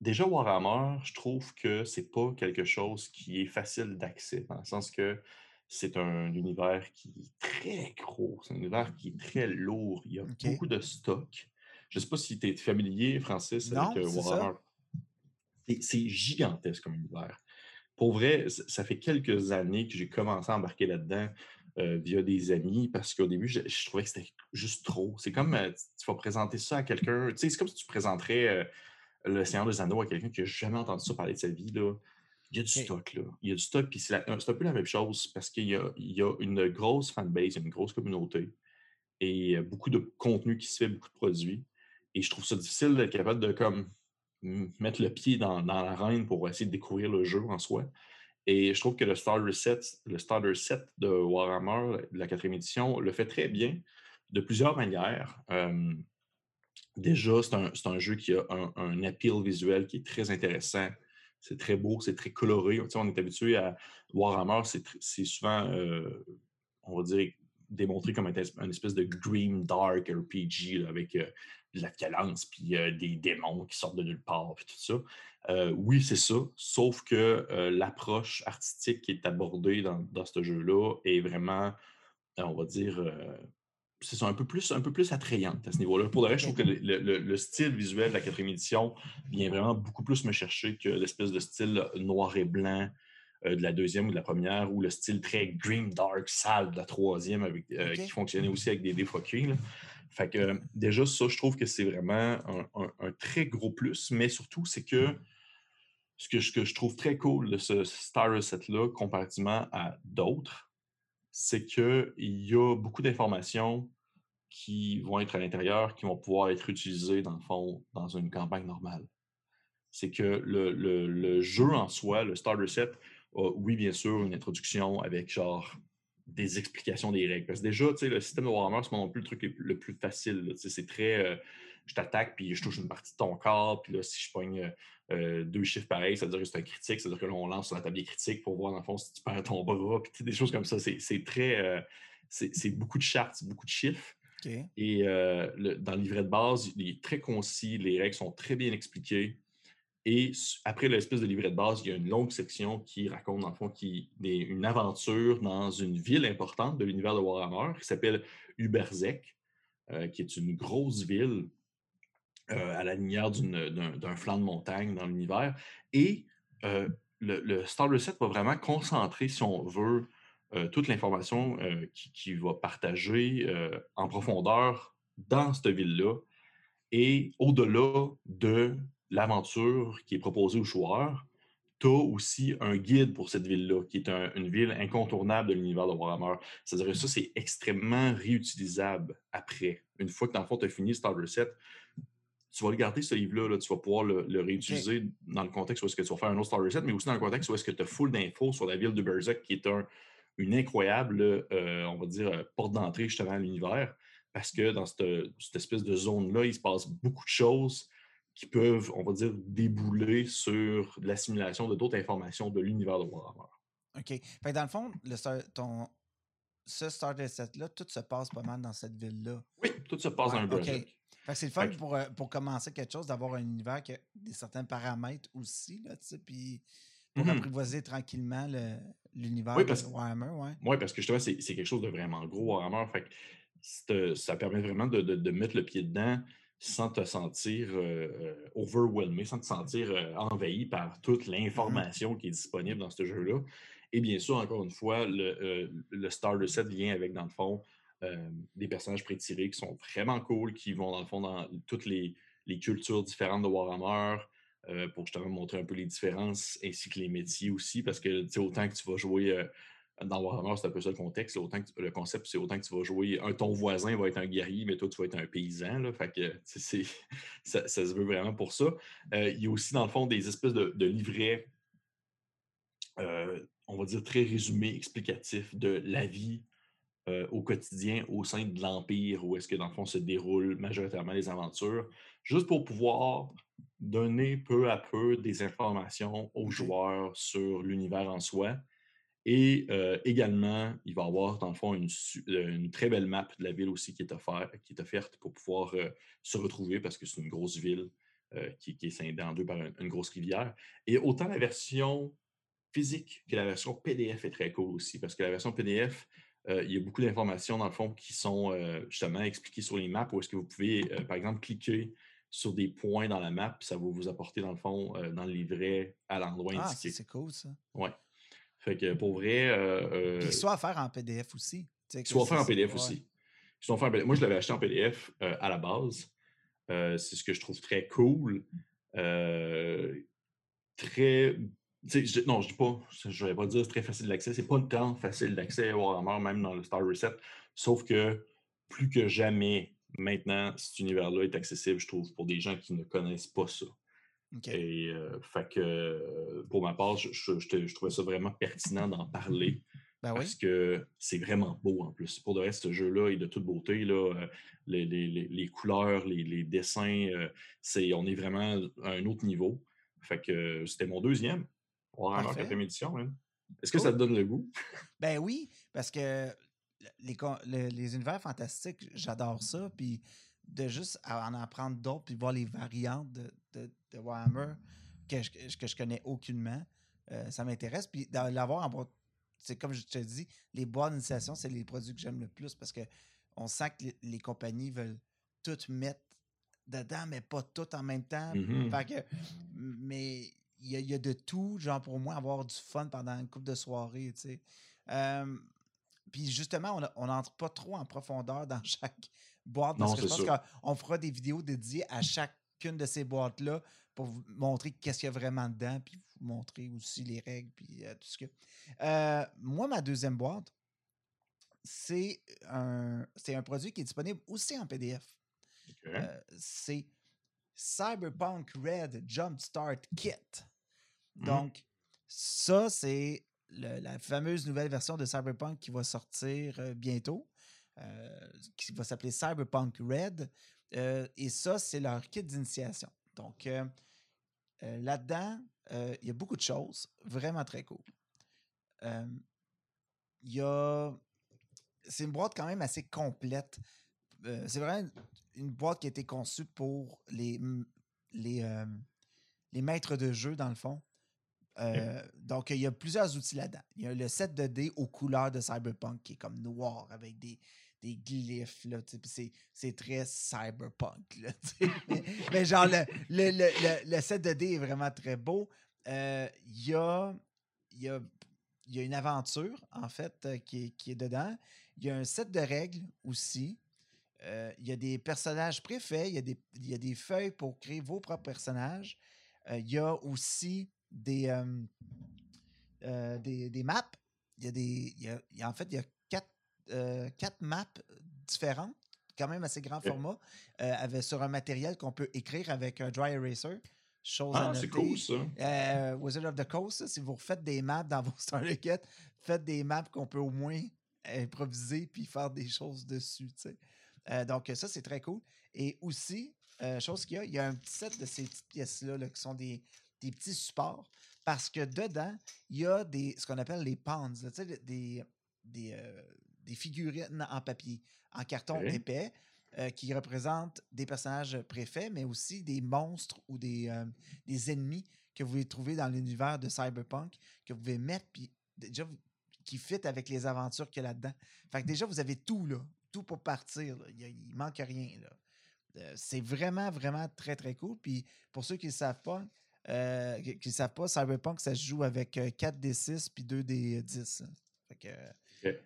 déjà Warhammer, je trouve que c'est pas quelque chose qui est facile d'accès, dans le sens que c'est un univers qui est très gros, c'est un univers qui est très lourd. Il y a beaucoup de stock. Je ne sais pas si tu es familier, Francis, avec Warhammer. C'est gigantesque comme univers. Pour vrai, ça fait quelques années que j'ai commencé à embarquer là-dedans via des amis parce qu'au début, je, trouvais que c'était juste trop. C'est comme tu vas présenter ça à quelqu'un. Tu sais, c'est comme si tu présenterais le Seigneur des Anneaux à quelqu'un qui n'a jamais entendu ça parler de sa vie. Là. Il y a du stock, là. Il y a du stock, puis c'est un peu la même chose parce qu'il y, y a, une grosse fanbase, une grosse communauté et beaucoup de contenu qui se fait, beaucoup de produits. Et je trouve ça difficile d'être capable de comme mettre le pied dans, dans l'arène pour essayer de découvrir le jeu en soi. Et je trouve que le Starter Set, le Starter Set de Warhammer, de la quatrième édition, le fait très bien de plusieurs manières. déjà, c'est un, un, jeu qui a un, un, appeal visuel qui est très intéressant. C'est très beau, c'est très coloré. On est habitué à Warhammer, c'est souvent, euh, on va dire, démontré comme un, espèce de green dark RPG avec euh, de la violence, puis euh, des démons qui sortent de nulle part, puis tout ça. Euh, oui, c'est ça, sauf que l'approche artistique qui est abordée dans, ce jeu-là est vraiment, on va dire, c'est un peu plus un peu plus attrayante à ce niveau-là. Pour le reste, je trouve que le, style visuel de la quatrième édition vient vraiment beaucoup plus me chercher que l'espèce de style noir et blanc de la deuxième ou de la première, ou le style très green, dark, sale de la troisième, avec, qui fonctionnait aussi avec des défocus. Fait que déjà, ça, je trouve que c'est vraiment un, très gros plus, mais surtout, c'est que ce que, je trouve très cool de ce Star Reset-là, comparativement à d'autres, c'est qu'il y a beaucoup d'informations qui vont être à l'intérieur, qui vont pouvoir être utilisées, dans le fond, dans une campagne normale. C'est que le, jeu en soi, le Star Reset, a, oui, bien sûr, une introduction avec genre des explications des règles. Parce que déjà, le système de Warhammer, c'est pas non plus le truc le, plus facile. C'est très. Euh, je t'attaque, puis je touche une partie de ton corps, puis là, si je pogne euh, deux chiffres pareils, ça veut dire que c'est un critique, ça veut dire que là, on lance sur un tablier critique pour voir, dans le fond, si tu perds ton bras, puis des choses comme ça. C'est très. Euh, c'est beaucoup de chartes, beaucoup de chiffres. Et dans le livret de base, il est très concis, les règles sont très bien expliquées. Et après l'espèce de livret de base, il y a une longue section qui raconte, dans le fond, qui, une aventure dans une ville importante de l'univers de Warhammer qui s'appelle Uberzek, euh, qui est une grosse ville euh, à la lumière d'un flanc de montagne dans l'univers. Et euh, le, Star Reset va vraiment concentrer, si on veut, toute l'information qu'il qui va partager en profondeur dans cette ville-là et au-delà de l'aventure qui est proposée aux joueurs, tu as aussi un guide pour cette ville-là, qui est une ville incontournable de l'univers de Warhammer. C'est-à-dire que ça, c'est extrêmement réutilisable après. Une fois que, dans le fond, tu as fini Star Reset, tu vas le garder, ce livre-là, tu vas pouvoir le, réutiliser dans le contexte où est-ce que tu vas faire un autre Star Reset, mais aussi dans le contexte où est-ce que tu as full d'infos sur la ville de Berserk, qui est une incroyable, euh, on va dire, porte d'entrée justement à l'univers, parce que dans cette, cette espèce de zone-là, il se passe beaucoup de choses qui peuvent, on va dire, débouler sur l'assimilation de d'autres informations de l'univers de Warhammer. OK. Fait dans le fond, le, ton, ce Starter Set-là, tout se passe pas mal dans cette ville-là. Oui, tout se passe dans un OK. Fait que c'est le fun pour, euh, pour commencer quelque chose, d'avoir un univers qui a des certains paramètres aussi, là, tu sais, puis pour mm-hmm. apprivoiser tranquillement l'univers de Warhammer, ouais. Oui, parce que justement, c'est quelque chose de vraiment gros, Warhammer. Fait que ça permet vraiment de, de, de mettre le pied dedans sans te sentir euh, euh, overwhelmé, sans te sentir euh, envahi par toute mmh l'information qui est disponible dans ce jeu-là. Et bien sûr, encore une fois, le, le Starter Set vient avec, dans le fond, des personnages prétirés qui sont vraiment cool, qui vont, dans le fond, dans toutes les, cultures différentes de Warhammer, pour justement montrer un peu les différences, ainsi que les métiers aussi, parce que, tu sais, autant que tu vas jouer dans Warhammer, c'est un peu ça le contexte. Autant que le concept, c'est autant que tu vas jouer. Un, ton voisin va être un guerrier, mais toi, tu vas être un paysan. Là, fait que ça, se veut vraiment pour ça. Euh, il y a aussi, dans le fond, des espèces de, livrets, euh, on va dire, très résumés, explicatifs de la vie euh, au quotidien au sein de l'Empire, où est-ce que, dans le fond, se déroulent majoritairement les aventures, juste pour pouvoir donner peu à peu des informations aux joueurs sur l'univers en soi et également, il va y avoir, dans le fond, une, très belle map de la ville aussi qui est, offerte, qui est offerte pour pouvoir se retrouver parce que c'est une grosse ville qui, est scindée en deux par une, grosse rivière. Et autant la version physique que la version PDF est très cool aussi parce que la version PDF, il y a beaucoup d'informations, dans le fond, qui sont justement expliquées sur les maps où est-ce que vous pouvez, par exemple, cliquer sur des points dans la map, ça va vous apporter, dans le fond, dans le livret à l'endroit ah, indiqué. c'est cool, ça. Ouais. Fait que pour vrai. Euh, Puis soit à faire en PDF aussi. Soit à faire en PDF aussi. Moi, je l'avais acheté en PDF euh, à la base. Euh, c'est ce que je trouve très cool. très. Je, non, je dis pas, je vais pas dire très facile d'accès. C'est pas tant facile d'accès à Warhammer, même dans le Star Reset. Sauf que plus que jamais, maintenant, cet univers-là est accessible, je trouve, pour des gens qui ne connaissent pas ça. Et euh, fait que euh, pour ma part, je, je, trouvais ça vraiment pertinent d'en parler. Ben parce que c'est vraiment beau en plus. Pour le reste, ce jeu-là est de toute beauté. Là, euh, les, les, les, couleurs, les, dessins, c'est, on est vraiment à un autre niveau. Fait que c'était mon deuxième. Warhammer quatrième édition. Hein. Est-ce que ça te donne le goût? ben oui, parce que les, les univers fantastiques, j'adore ça. Puis de juste en apprendre d'autres puis voir les variantes de, de, Warhammer que je, que je connais aucunement, euh, ça m'intéresse. Puis d'avoir en c'est comme je te dis, les boîtes d'initiation, c'est les produits que j'aime le plus parce que on sent que les, compagnies veulent tout mettre dedans, mais pas tout en même temps. Mm-hmm. que, mais il y, a de tout, genre pour moi, avoir du fun pendant une couple de soirées, tu sais. Euh, puis justement, on n'entre pas trop en profondeur dans chaque boîte parce que je pense qu'on fera des vidéos dédiées à chacune de ces boîtes-là pour vous montrer qu'est-ce qu'il y a vraiment dedans, puis vous montrer aussi les règles, puis euh, tout ce que. Euh, moi, ma deuxième boîte, c'est un, un produit qui est disponible aussi en PDF. Euh, c'est Cyberpunk Red Jumpstart Kit. Mmh. Donc, ça, c'est la fameuse nouvelle version de Cyberpunk qui va sortir bientôt. Euh, qui va s'appeler Cyberpunk Red. Euh, et ça, c'est leur kit d'initiation. Donc, euh, là-dedans, il y a beaucoup de choses vraiment très cool. Il y a. C'est une boîte quand même assez complète. c'est vraiment une boîte qui a été conçue pour les, les, les maîtres de jeu, dans le fond. donc, il y a plusieurs outils là-dedans. Il y a le set de dés aux couleurs de Cyberpunk qui est comme noir avec des, des glyphes, là, c'est très cyberpunk, mais, genre, le, le, le, set de dés est vraiment très beau. Euh, il y, a, y, a, y, a, une aventure, en fait, euh, qui, est, qui est dedans. Il y a un set de règles aussi. Euh, il y a des personnages préfaits, il y, a des, il y a des feuilles pour créer vos propres personnages. il y a aussi des, des, des, maps. Il y a des. Y a, en fait, il y a euh, quatre maps différentes, quand même assez grand format, euh, sur un matériel qu'on peut écrire avec un dry eraser. Chose ah, c'est cool ça. Euh, Wizard of the Coast, si vous refaites des maps dans vos Starter Kit, faites des maps qu'on peut au moins improviser puis faire des choses dessus. donc, ça, c'est très cool. Et aussi, chose qu'il y a, il y a un petit set de ces petites pièces-là qui sont des, des, petits supports parce que dedans, il y a des, ce qu'on appelle les pans, des, des, des figurines en papier, en carton épais, euh, qui représentent des personnages préfets, mais aussi des monstres ou des, euh, des ennemis que vous pouvez trouver dans l'univers de Cyberpunk, que vous pouvez mettre, puis déjà, qui fit avec les aventures qu'il y a là-dedans. Fait que déjà, vous avez tout, là. Tout pour partir. Il, ne manque rien, là. Euh, c'est vraiment, vraiment très, très cool. Puis pour ceux qui ne savent pas, qui ne savent pas, Cyberpunk, ça se joue avec 4 des 6 puis 2 des 10. Fait que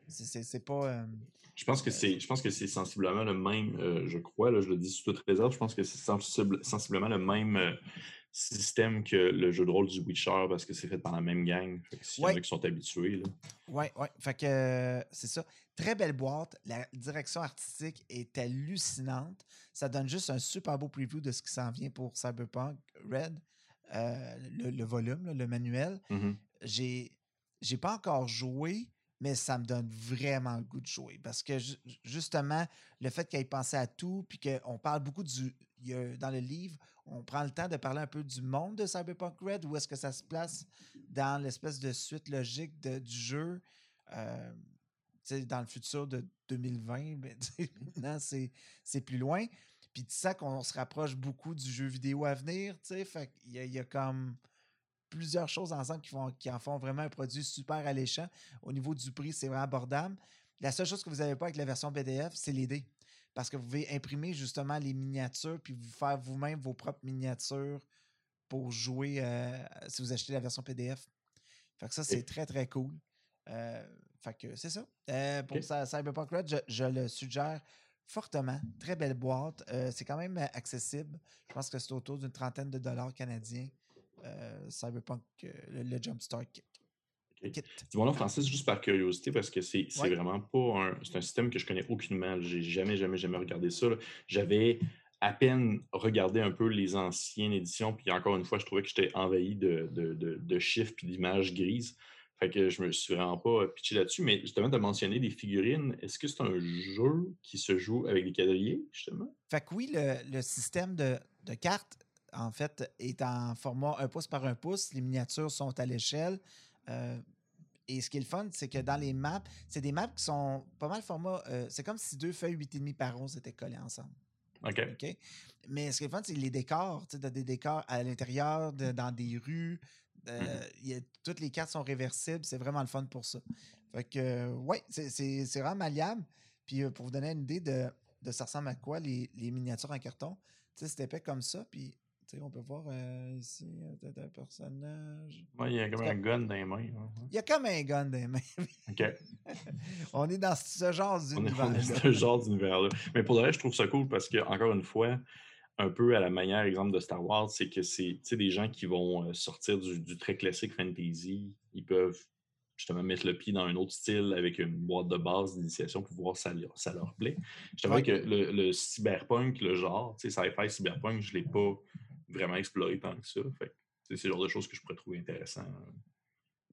c'est pas. Euh, je pense que c'est, je pense que c'est sensiblement le même, euh, je crois, là, je le dis sous toute réserve, je pense que c'est sensiblement le même, euh, système que le jeu de rôle du Witcher parce que c'est fait par la même gang. S'il y en a qui sont habitués. Oui, oui. Fait que c'est ça. Très belle boîte. La direction artistique est hallucinante. Ça donne juste un super beau preview de ce qui s'en vient pour Cyberpunk Red. Euh, le, volume, le manuel. Mm-hmm. J'ai j'ai pas encore joué, mais ça me donne vraiment le goût de jouer. Parce que justement, le fait qu'il ait pensé à tout, puis qu'on parle beaucoup du. dans le livre, on prend le temps de parler un peu du monde de Cyberpunk Red, où est-ce que ça se place dans l'espèce de suite logique du jeu. Euh, dans le futur de 2020, ben, maintenant, c'est plus loin. Puis tu sais qu'on se rapproche beaucoup du jeu vidéo à venir. Fait il y, a comme plusieurs choses ensemble qui, font, qui en font vraiment un produit super alléchant. Au niveau du prix, c'est vraiment abordable. La seule chose que vous n'avez pas avec la version PDF, c'est les dés. Parce que vous pouvez imprimer justement les miniatures puis vous faire vous-même vos propres miniatures pour jouer euh, si vous achetez la version PDF. Fait que ça, c'est très, très cool. Euh, fait que c'est ça. Euh, pour Cyberpunk Red, je, le suggère fortement. Très belle boîte. c'est quand même accessible. Je pense que c'est autour d'une trentaine de dollars canadiens. Cyberpunk, le, le Jumpstart Kit. Dis-moi Francis, juste par curiosité, parce que c'est vraiment pas un. C'est un système que je connais aucunement. J'ai jamais, jamais, jamais regardé ça. J'avais à peine regardé un peu les anciennes éditions, puis encore une fois, je trouvais que j'étais envahi de, de, de, chiffres et d'images grises. Fait que je me suis vraiment pas pitché là-dessus. Mais justement, tu as mentionné des figurines. Est-ce que c'est un jeu qui se joue avec des quadrillés, justement? Fait que oui, le, le système de, de, cartes, en fait, est en format un pouce par un pouce. Les miniatures sont à l'échelle. Euh, et ce qui est le fun, c'est que dans les maps, c'est des maps qui sont pas mal format. Euh, c'est comme si deux feuilles 8,5 par 11 étaient collées ensemble. OK. Mais ce qui est le fun, c'est les décors. Tu as des décors à l'intérieur, dans des rues. Euh, mm-hmm. toutes les cartes sont réversibles. C'est vraiment le fun pour ça. Fait que, ouais, c'est vraiment malléable. Puis pour vous donner une idée de, de ça ressemble à quoi les, les miniatures en carton, c'est épais comme ça. Puis on peut voir euh, ici peut-être un personnage. Il y a comme un gun dans les mains. Il y a comme un gun dans les mains. OK. on est dans ce genre d'univers. On est dans ce genre d'univers-là. Mais pour le reste, je trouve ça cool parce que, encore une fois, un peu à la manière, exemple, de Star Wars, c'est que c'est des gens qui vont euh, sortir du, du, très classique fantasy. Ils peuvent justement mettre le pied dans un autre style avec une boîte de base d'initiation pour voir si ça, ça, leur plaît. Je ouais. que le, le, cyberpunk, le genre, tu sais, sci-fi cyberpunk, je ne l'ai pas vraiment exploré tant que ça. c'est le genre de choses que je pourrais trouver intéressant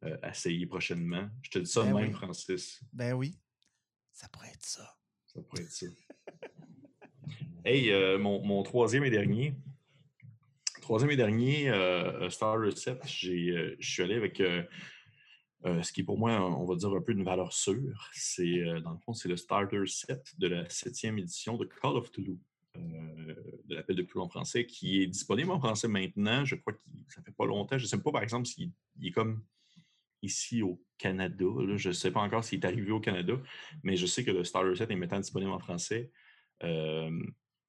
euh, à essayer prochainement. Je te dis ça de ben même, Francis. Ben oui. Ça pourrait être ça. Ça pourrait être ça. hey, euh, mon, troisième et dernier. Troisième et dernier, euh, Star Reset, je suis allé avec ce qui est pour moi, on va dire, un peu une valeur sûre. C'est, dans le fond, c'est le starter set de la septième édition de Call of Toulouse. Euh, de l'appel de plus en français, qui est disponible en français maintenant. Je crois que ça fait pas longtemps. Je ne sais pas, par exemple, s'il est comme ici au Canada. Je ne sais pas encore s'il est arrivé au Canada, mais je sais que le Starter Set est maintenant disponible en français. Euh,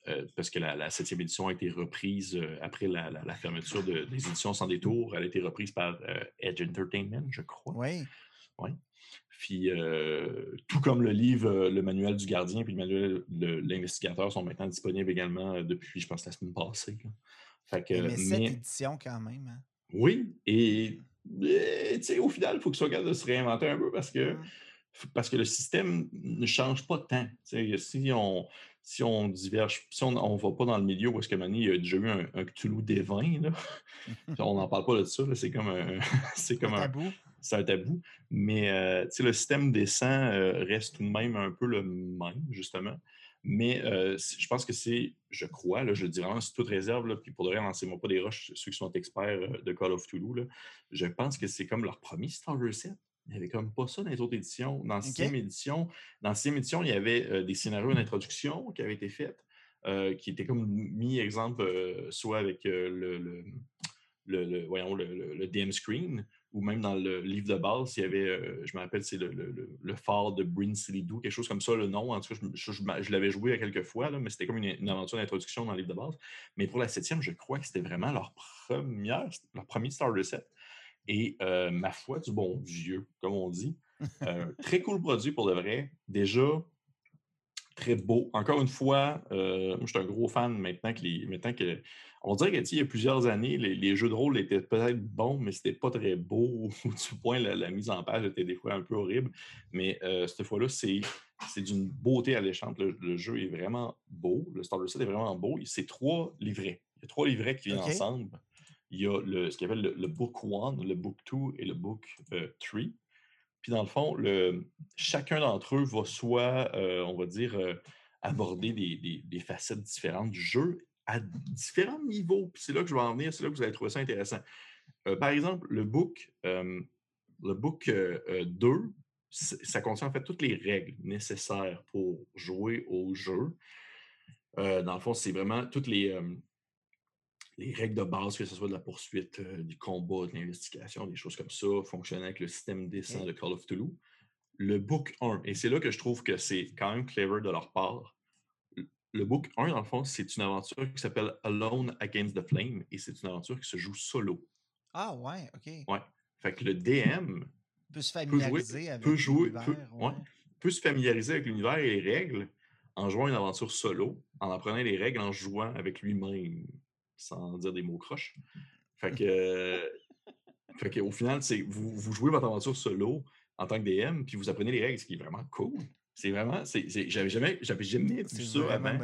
euh, parce que la, septième édition a été reprise après la, fermeture des éditions sans détour. Elle a été reprise par Edge Entertainment, je crois. Oui. Oui. Puis, euh, tout comme le livre, euh, le manuel du gardien puis le manuel de l'investigateur sont maintenant disponibles également euh, depuis, je pense, la semaine passée. Fait que, mais cette édition quand même. Hein? Oui, et, au final, il faut que soit capable de se réinventer un peu parce que, parce que le système ne change pas tant. si on, si on diverge, si on ne va pas dans le milieu où est-ce que Manny il y a déjà eu un, un Cthulhu des vins, là. on n'en parle pas de ça, c'est comme un, c'est comme un, c'est un tabou. Mais euh, le système des sangs euh, reste tout de même un peu le même, justement. Mais euh, je pense que c'est, je crois, là, je le dis vraiment c'est toute réserve, là, puis pour de rien, lancez-moi pas des roches, ceux qui sont experts de Call of Toulouse, là, je pense que c'est comme leur premier Starter set. Il n'y avait comme pas ça dans les autres éditions. Dans la sixième édition, dans édition, il y avait des scénarios d'introduction qui avaient été faits, qui étaient comme mis, exemple, soit avec le, le, voyons, le, DM screen, ou même dans le livre de base, il y avait, euh, je me rappelle, c'est le, le, le, phare de Bryn Silidou, quelque chose comme ça, le nom. En tout cas, je, l'avais joué à quelques fois, là, mais c'était comme une, aventure d'introduction dans le livre de base. Mais pour la septième, je crois que c'était vraiment leur première, leur premier starter set. Et euh, ma foi du bon Dieu, comme on dit. Euh, très cool produit pour de vrai. Déjà, très beau. Encore une fois, moi, je suis un gros fan maintenant que, les, maintenant que on dirait qu'il y a plusieurs années, les, jeux de rôle étaient peut-être bons, mais c'était pas très beau. du point, la, mise en page était des fois un peu horrible. Mais euh, cette fois-là, c'est, d'une beauté alléchante. Le, jeu est vraiment beau. Le Starter Set est vraiment beau. C'est trois livrets. Il y a trois livrets qui viennent ensemble. Il y a le, ce qu'on appelle le, Book 1, le Book 2 et le Book 3. Euh, Puis dans le fond, le, chacun d'entre eux va soit, euh, on va dire, aborder des, des, facettes différentes du jeu à différents niveaux. c'est là que je vais en venir, c'est là que vous allez trouver ça intéressant. Euh, par exemple, le book, euh, le book 2, euh, ça contient en fait toutes les règles nécessaires pour jouer au jeu. dans le fond, c'est vraiment toutes les, les règles de base, que ce soit de la poursuite, du combat, de l'investigation, des choses comme ça, fonctionner avec le système descent de Call of Toulouse. Le book 1, et c'est là que je trouve que c'est quand même clever de leur part, le book 1, dans le fond, c'est une aventure qui s'appelle Alone Against the Flame et c'est une aventure qui se joue solo. Ah ouais, ok. Ouais. Fait que le DM peut se familiariser avec l'univers. Peut, se familiariser avec l'univers et les règles en jouant une aventure solo, en apprenant les règles, en jouant avec lui-même, sans dire des mots croches. Fait que, fait que au final, vous, vous jouez votre aventure solo en tant que DM, puis vous apprenez les règles, ce qui est vraiment cool. C'est vraiment, j'avais jamais, j'avais jamais vu ça avant.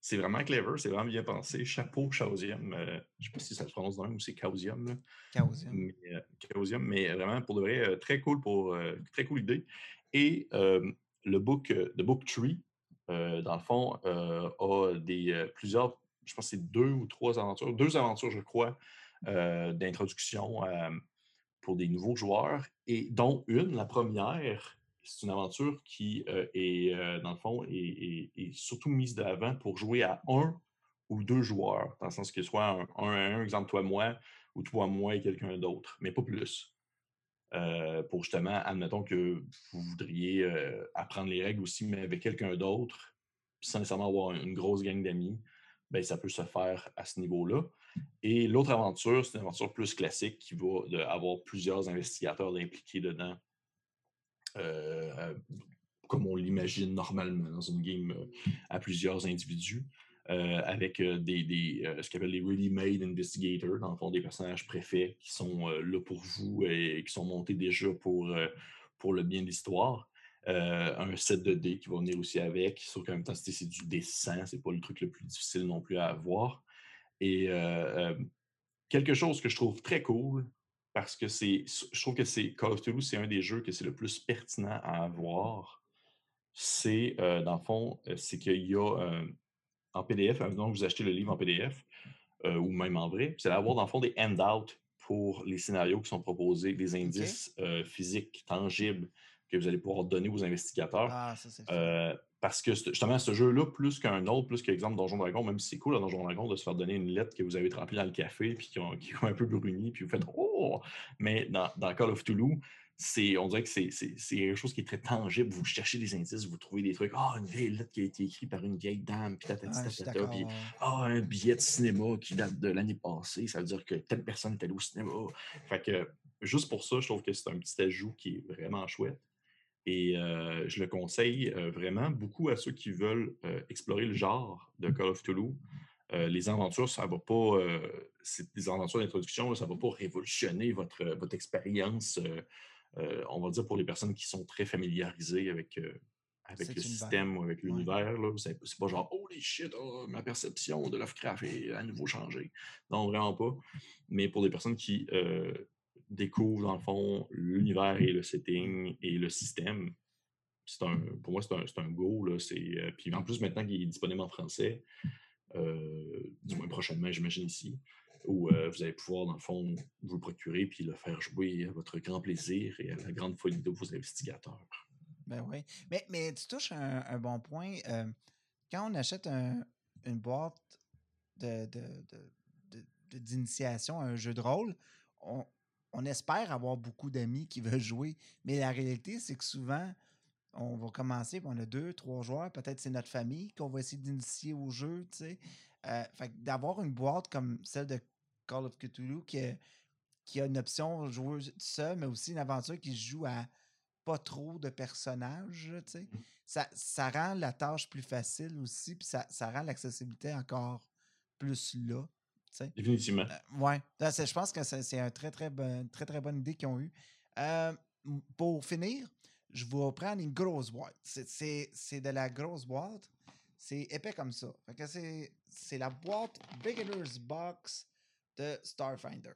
C'est vraiment clever, c'est vraiment bien pensé. Chapeau Chaosium. Euh, je ne sais pas si ça se prononce dans ou c'est Chaosium. Chaosium. Mais, euh, mais vraiment, pour de vrai, euh, très cool pour très cool idée. Et le book, The Book Tree, dans le fond, a des plusieurs, je pense que c'est deux ou trois aventures, deux aventures, je crois, d'introduction pour des nouveaux joueurs, et dont une, la première, c'est une aventure qui euh, est, euh, dans le fond, est, surtout mise de l'avant pour jouer à un ou deux joueurs, dans le sens que soit un, à un, exemple toi, moi, ou toi, moi et quelqu'un d'autre, mais pas plus. Euh, pour justement, admettons que vous voudriez apprendre les règles aussi, mais avec quelqu'un d'autre, sans nécessairement avoir une grosse gang d'amis, ben, ça peut se faire à ce niveau-là. Et l'autre aventure, c'est une aventure plus classique qui va avoir plusieurs investigateurs impliqués dedans euh, comme on l'imagine normalement dans une game euh, à plusieurs individus. Euh, avec ce qu'on appelle les ready-made investigators, dans le fond, des personnages préfets qui sont là pour vous et qui sont montés déjà pour, pour le bien de l'histoire. un set de dés qui va venir aussi avec, sauf qu'en même temps, c'est du dessin, c'est pas le truc le plus difficile non plus à avoir. Et quelque chose que je trouve très cool, parce que c'est, je trouve que c'est Call of Duty, c'est un des jeux que c'est le plus pertinent à avoir. C'est, euh, dans le fond, euh, c'est qu'il y a euh, en PDF, donc vous achetez le livre en PDF ou même en vrai, c'est d'avoir dans le fond des handouts pour les scénarios qui sont proposés, des indices physiques, tangibles que vous allez pouvoir donner aux investigateurs. Ah, ça, c'est parce que justement, ce jeu-là, plus qu'un autre, plus qu'exemple Donjon Dragon, même si c'est cool à Donjon Dragon de se faire donner une lettre que vous avez trempée dans le café, puis qui ont, qui ont un peu bruni, puis vous faites Oh! Mais dans, dans Call of Toulouse, c'est, on dirait que c'est, quelque chose qui est très tangible. Vous cherchez des indices, vous trouvez des trucs. Ah, une vieille lettre qui a été écrite par une vieille dame, puis puis ah, un billet de cinéma qui date de l'année passée. Ça veut dire que telle personne est allée au cinéma. Fait que juste pour ça, je trouve que c'est un petit ajout qui est vraiment chouette. Et je le conseille vraiment beaucoup à ceux qui veulent explorer le genre de Call of Toulouse. les aventures, ça va pas. c'est des aventures d'introduction, ça ne va pas révolutionner votre, votre expérience, on va dire, pour les personnes qui sont très familiarisées avec, avec le système ou avec l'univers. C'est pas genre Holy shit, oh, ma perception de Lovecraft est à nouveau changée. Non, vraiment pas. Mais pour des personnes qui découvre, dans le fond, l'univers et le setting et le système. Un, pour moi, c'est un, un, go. Là, euh, puis en plus, maintenant qu'il est disponible en français, euh, du moins prochainement, j'imagine ici, où euh, vous allez pouvoir, dans le fond, vous le procurer puis le faire jouer à votre grand plaisir et à la grande folie de vos investigateurs. Ben oui. Mais, mais tu touches un, bon point. quand on achète une boîte d'initiation de, de, à un jeu de rôle, on, on espère avoir beaucoup d'amis qui veulent jouer, mais la réalité, c'est que souvent, on va commencer, on a deux, trois joueurs, peut-être c'est notre famille qu'on va essayer d'initier au jeu, tu sais. Euh, d'avoir une boîte comme celle de Call of Cthulhu qui, qui a une option jouer seul, mais aussi une aventure qui se joue à pas trop de personnages, tu sais. Mmh. Ça, ça rend la tâche plus facile aussi, puis ça, ça rend l'accessibilité encore plus là. Définitivement. ouais. Je pense que c'est une très, très, bonne, très, très bonne idée qu'ils ont eue. pour finir, je vais prendre une grosse boîte. C'est de la grosse boîte. C'est épais comme ça. c'est la boîte Beginner's Box de Starfinder.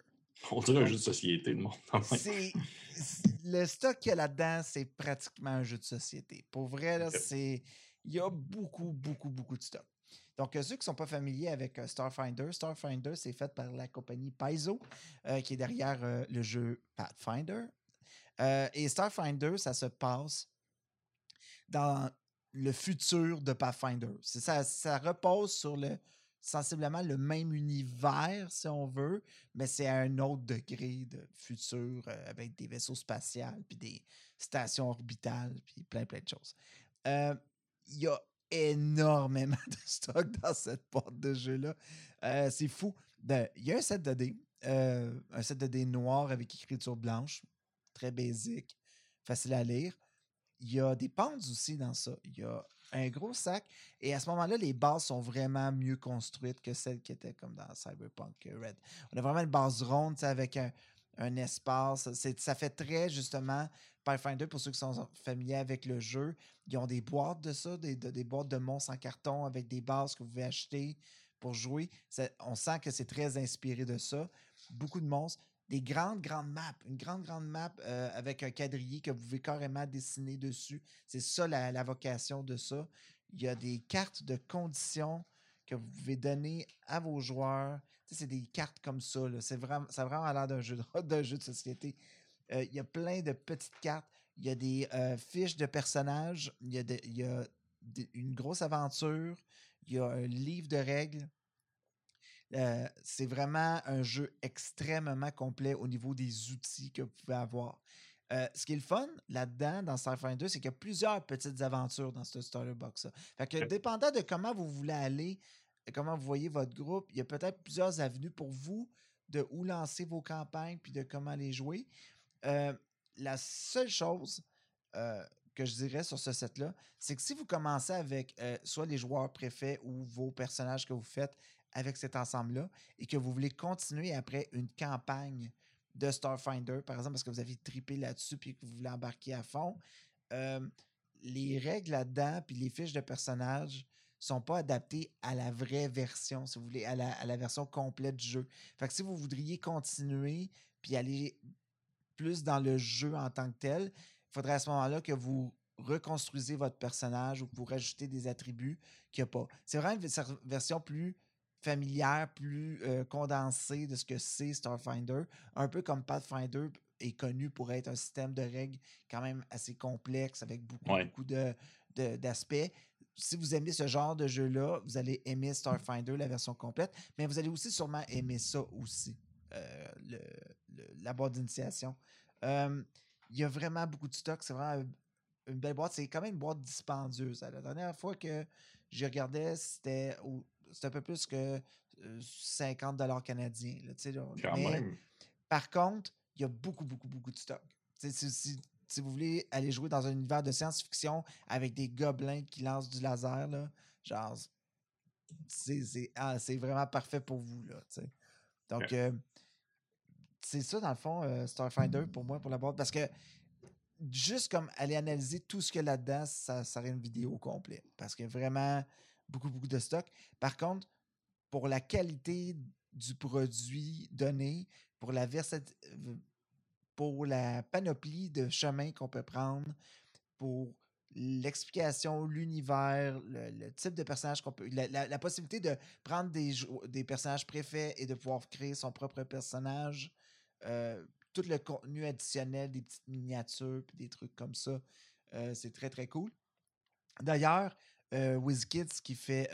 On dirait un jeu de société, le monde. le stock qu'il y a là-dedans, c'est pratiquement un jeu de société. Pour vrai, c'est il y a beaucoup, beaucoup, beaucoup de stock. Donc, ceux qui ne sont pas familiers avec euh, Starfinder, Starfinder, c'est fait par la compagnie Paizo, euh, qui est derrière euh, le jeu Pathfinder. et Starfinder, ça se passe dans le futur de Pathfinder. Ça, ça repose sur le, sensiblement le même univers, si on veut, mais c'est à un autre degré de futur euh, avec des vaisseaux spatials, puis des stations orbitales, puis plein, plein de choses. Euh, il y a énormément de stock dans cette porte de jeu-là. Euh, c'est fou. Ben, il y a un set de dés, un set de dés noir avec écriture blanche, très basique, facile à lire. Il y a des pentes aussi dans ça. Il y a un gros sac. Et à ce moment-là, les bases sont vraiment mieux construites que celles qui étaient comme dans Cyberpunk Red. On a vraiment une base ronde avec un, espace. Ça fait très justement Pathfinder pour ceux qui sont familiers avec le jeu. Ils ont des boîtes de ça, des, boîtes de monstres en carton avec des bases que vous pouvez acheter pour jouer. on sent que c'est très inspiré de ça. Beaucoup de monstres des grandes, grandes maps. Une grande, grande map euh, avec un quadrillé que vous pouvez carrément dessiner dessus. C'est ça la, vocation de ça. Il y a des cartes de conditions que vous pouvez donner à vos joueurs. c'est des cartes comme ça. C'est vraiment, ça a vraiment l'air d'un jeu, de, jeu de société. Euh, il y a plein de petites cartes. Il y a des euh, fiches de personnages. Il y a, il y a une grosse aventure. Il y a un livre de règles. Euh, c'est vraiment un jeu extrêmement complet au niveau des outils que vous pouvez avoir. Euh, ce qui est le fun là-dedans, dans Starfinder 2, c'est qu'il y a plusieurs petites aventures dans ce starter box-là. Fait que, dépendant de comment vous voulez aller, comment vous voyez votre groupe, il y a peut-être plusieurs avenues pour vous de où lancer vos campagnes puis de comment les jouer. Euh, la seule chose que je dirais sur ce set-là, c'est que si vous commencez avec soit les joueurs préfets ou vos personnages que vous faites avec cet ensemble-là et que vous voulez continuer après une campagne de Starfinder, par exemple, parce que vous avez tripé là-dessus puis que vous voulez embarquer à fond, euh, les règles là-dedans puis les fiches de personnages sont pas adaptées à la vraie version, si vous voulez, à la, version complète du jeu. Fait que si vous voudriez continuer puis aller plus dans le jeu en tant que tel, il faudrait à ce moment-là que vous reconstruisez votre personnage ou que vous rajoutez des attributs qu'il n'y a pas. C'est vraiment une version plus familière, plus euh, condensée de ce que c'est Starfinder. Un peu comme Pathfinder est connu pour être un système de règles quand même assez complexe avec beaucoup, beaucoup de, d'aspects. si vous aimez ce genre de jeu-là, vous allez aimer Starfinder, la version complète, mais vous allez aussi sûrement aimer ça aussi, euh, le, la boîte d'initiation. Euh, il y a vraiment beaucoup de stock, c'est vraiment une belle boîte. C'est quand même une boîte dispendieuse. La dernière fois que je regardais, c'était un peu plus que 50 dollars canadiens. Par contre, il y a beaucoup, beaucoup, beaucoup de stock. Si, vous voulez aller jouer dans un univers de science-fiction avec des gobelins qui lancent du laser, là, genre, c'est ah, vraiment parfait pour vous. Là, Donc, c'est ça, dans le fond, Starfinder, pour moi, pour la boîte. Parce que juste comme aller analyser tout ce qu'il y a là-dedans, ça serait une vidéo complète. Parce que vraiment, beaucoup, beaucoup de stock. Par contre, pour la qualité du produit donné, pour la pour la panoplie de chemins qu'on peut prendre, pour l'explication, l'univers, le, type de personnage qu'on peut. La, possibilité de prendre des, des personnages préfets et de pouvoir créer son propre personnage. Euh, tout le contenu additionnel, des petites miniatures, des trucs comme ça. Euh, c'est très, très cool. D'ailleurs, euh, WizKids qui fait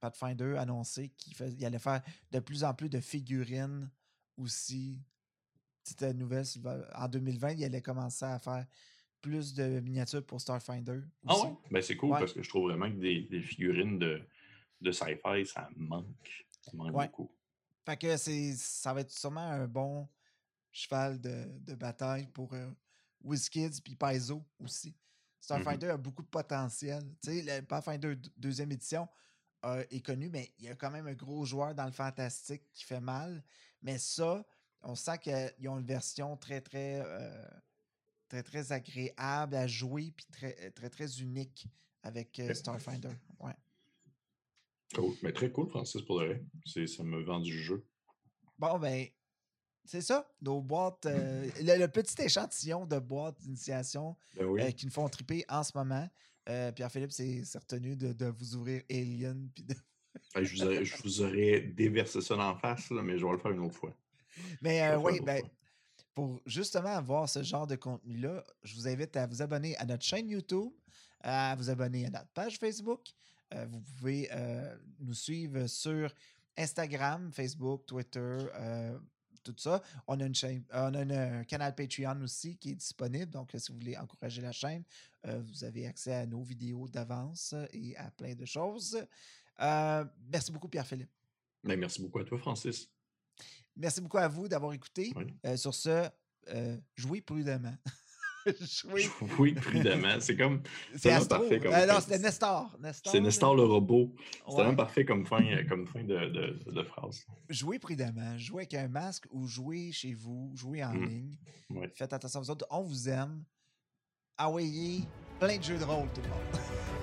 Pathfinder annoncé qu'il allait faire de plus en plus de figurines aussi. Petite nouvelle, en 2020, il allait commencer à faire plus de miniatures pour Starfinder. Ah ouais? Ben, c'est cool parce que je trouve vraiment que des, figurines de, de sci-fi, ça manque. Ça manque beaucoup. Fait que ça va être sûrement un bon cheval de, bataille pour euh, WizKids puis Paizo aussi. Starfinder mmh a beaucoup de potentiel. Tu sais, le Pathfinder deuxième édition est connu, mais il y a quand même un gros joueur dans le fantastique qui fait mal. Mais ça, on sent qu'ils ont une version très, très, euh, très, très agréable à jouer, puis très, très, très unique avec euh, Starfinder. Ouais. Cool. Mais très cool, Francis, pour le Ça me vend du jeu. Bon, ben, c'est ça, nos boîtes, euh, le, petit échantillon de boîtes d'initiation ben qui nous font triper en ce moment. Pierre-Philippe s'est retenu de, vous ouvrir Alien. Puis je, vous aurais, déversé ça la face, mais je vais le faire une autre fois. Mais euh, oui, ben, pour justement avoir ce genre de contenu-là, je vous invite à vous abonner à notre chaîne YouTube, à vous abonner à notre page Facebook. Euh, vous pouvez euh, nous suivre sur Instagram, Facebook, Twitter, tout ça. On a, une chaîne, on a un canal Patreon aussi qui est disponible. Donc, si vous voulez encourager la chaîne, vous avez accès à nos vidéos d'avance et à plein de choses. merci beaucoup, Pierre-Philippe. Ben, merci beaucoup à toi, Francis. Merci beaucoup à vous d'avoir écouté. Euh, sur ce, euh, jouez prudemment. jouez... jouez... prudemment. C'est comme. C'est parfait comme. Euh, non, c'était Nestor. c'est Nestor le robot. C'est vraiment parfait comme fin, comme fin de, de, de, phrase. Jouez prudemment. Jouez avec un masque ou jouez chez vous. Jouez en mmh. ligne. Faites attention aux autres. On vous aime. Envoyez plein de jeux de rôle, tout le monde.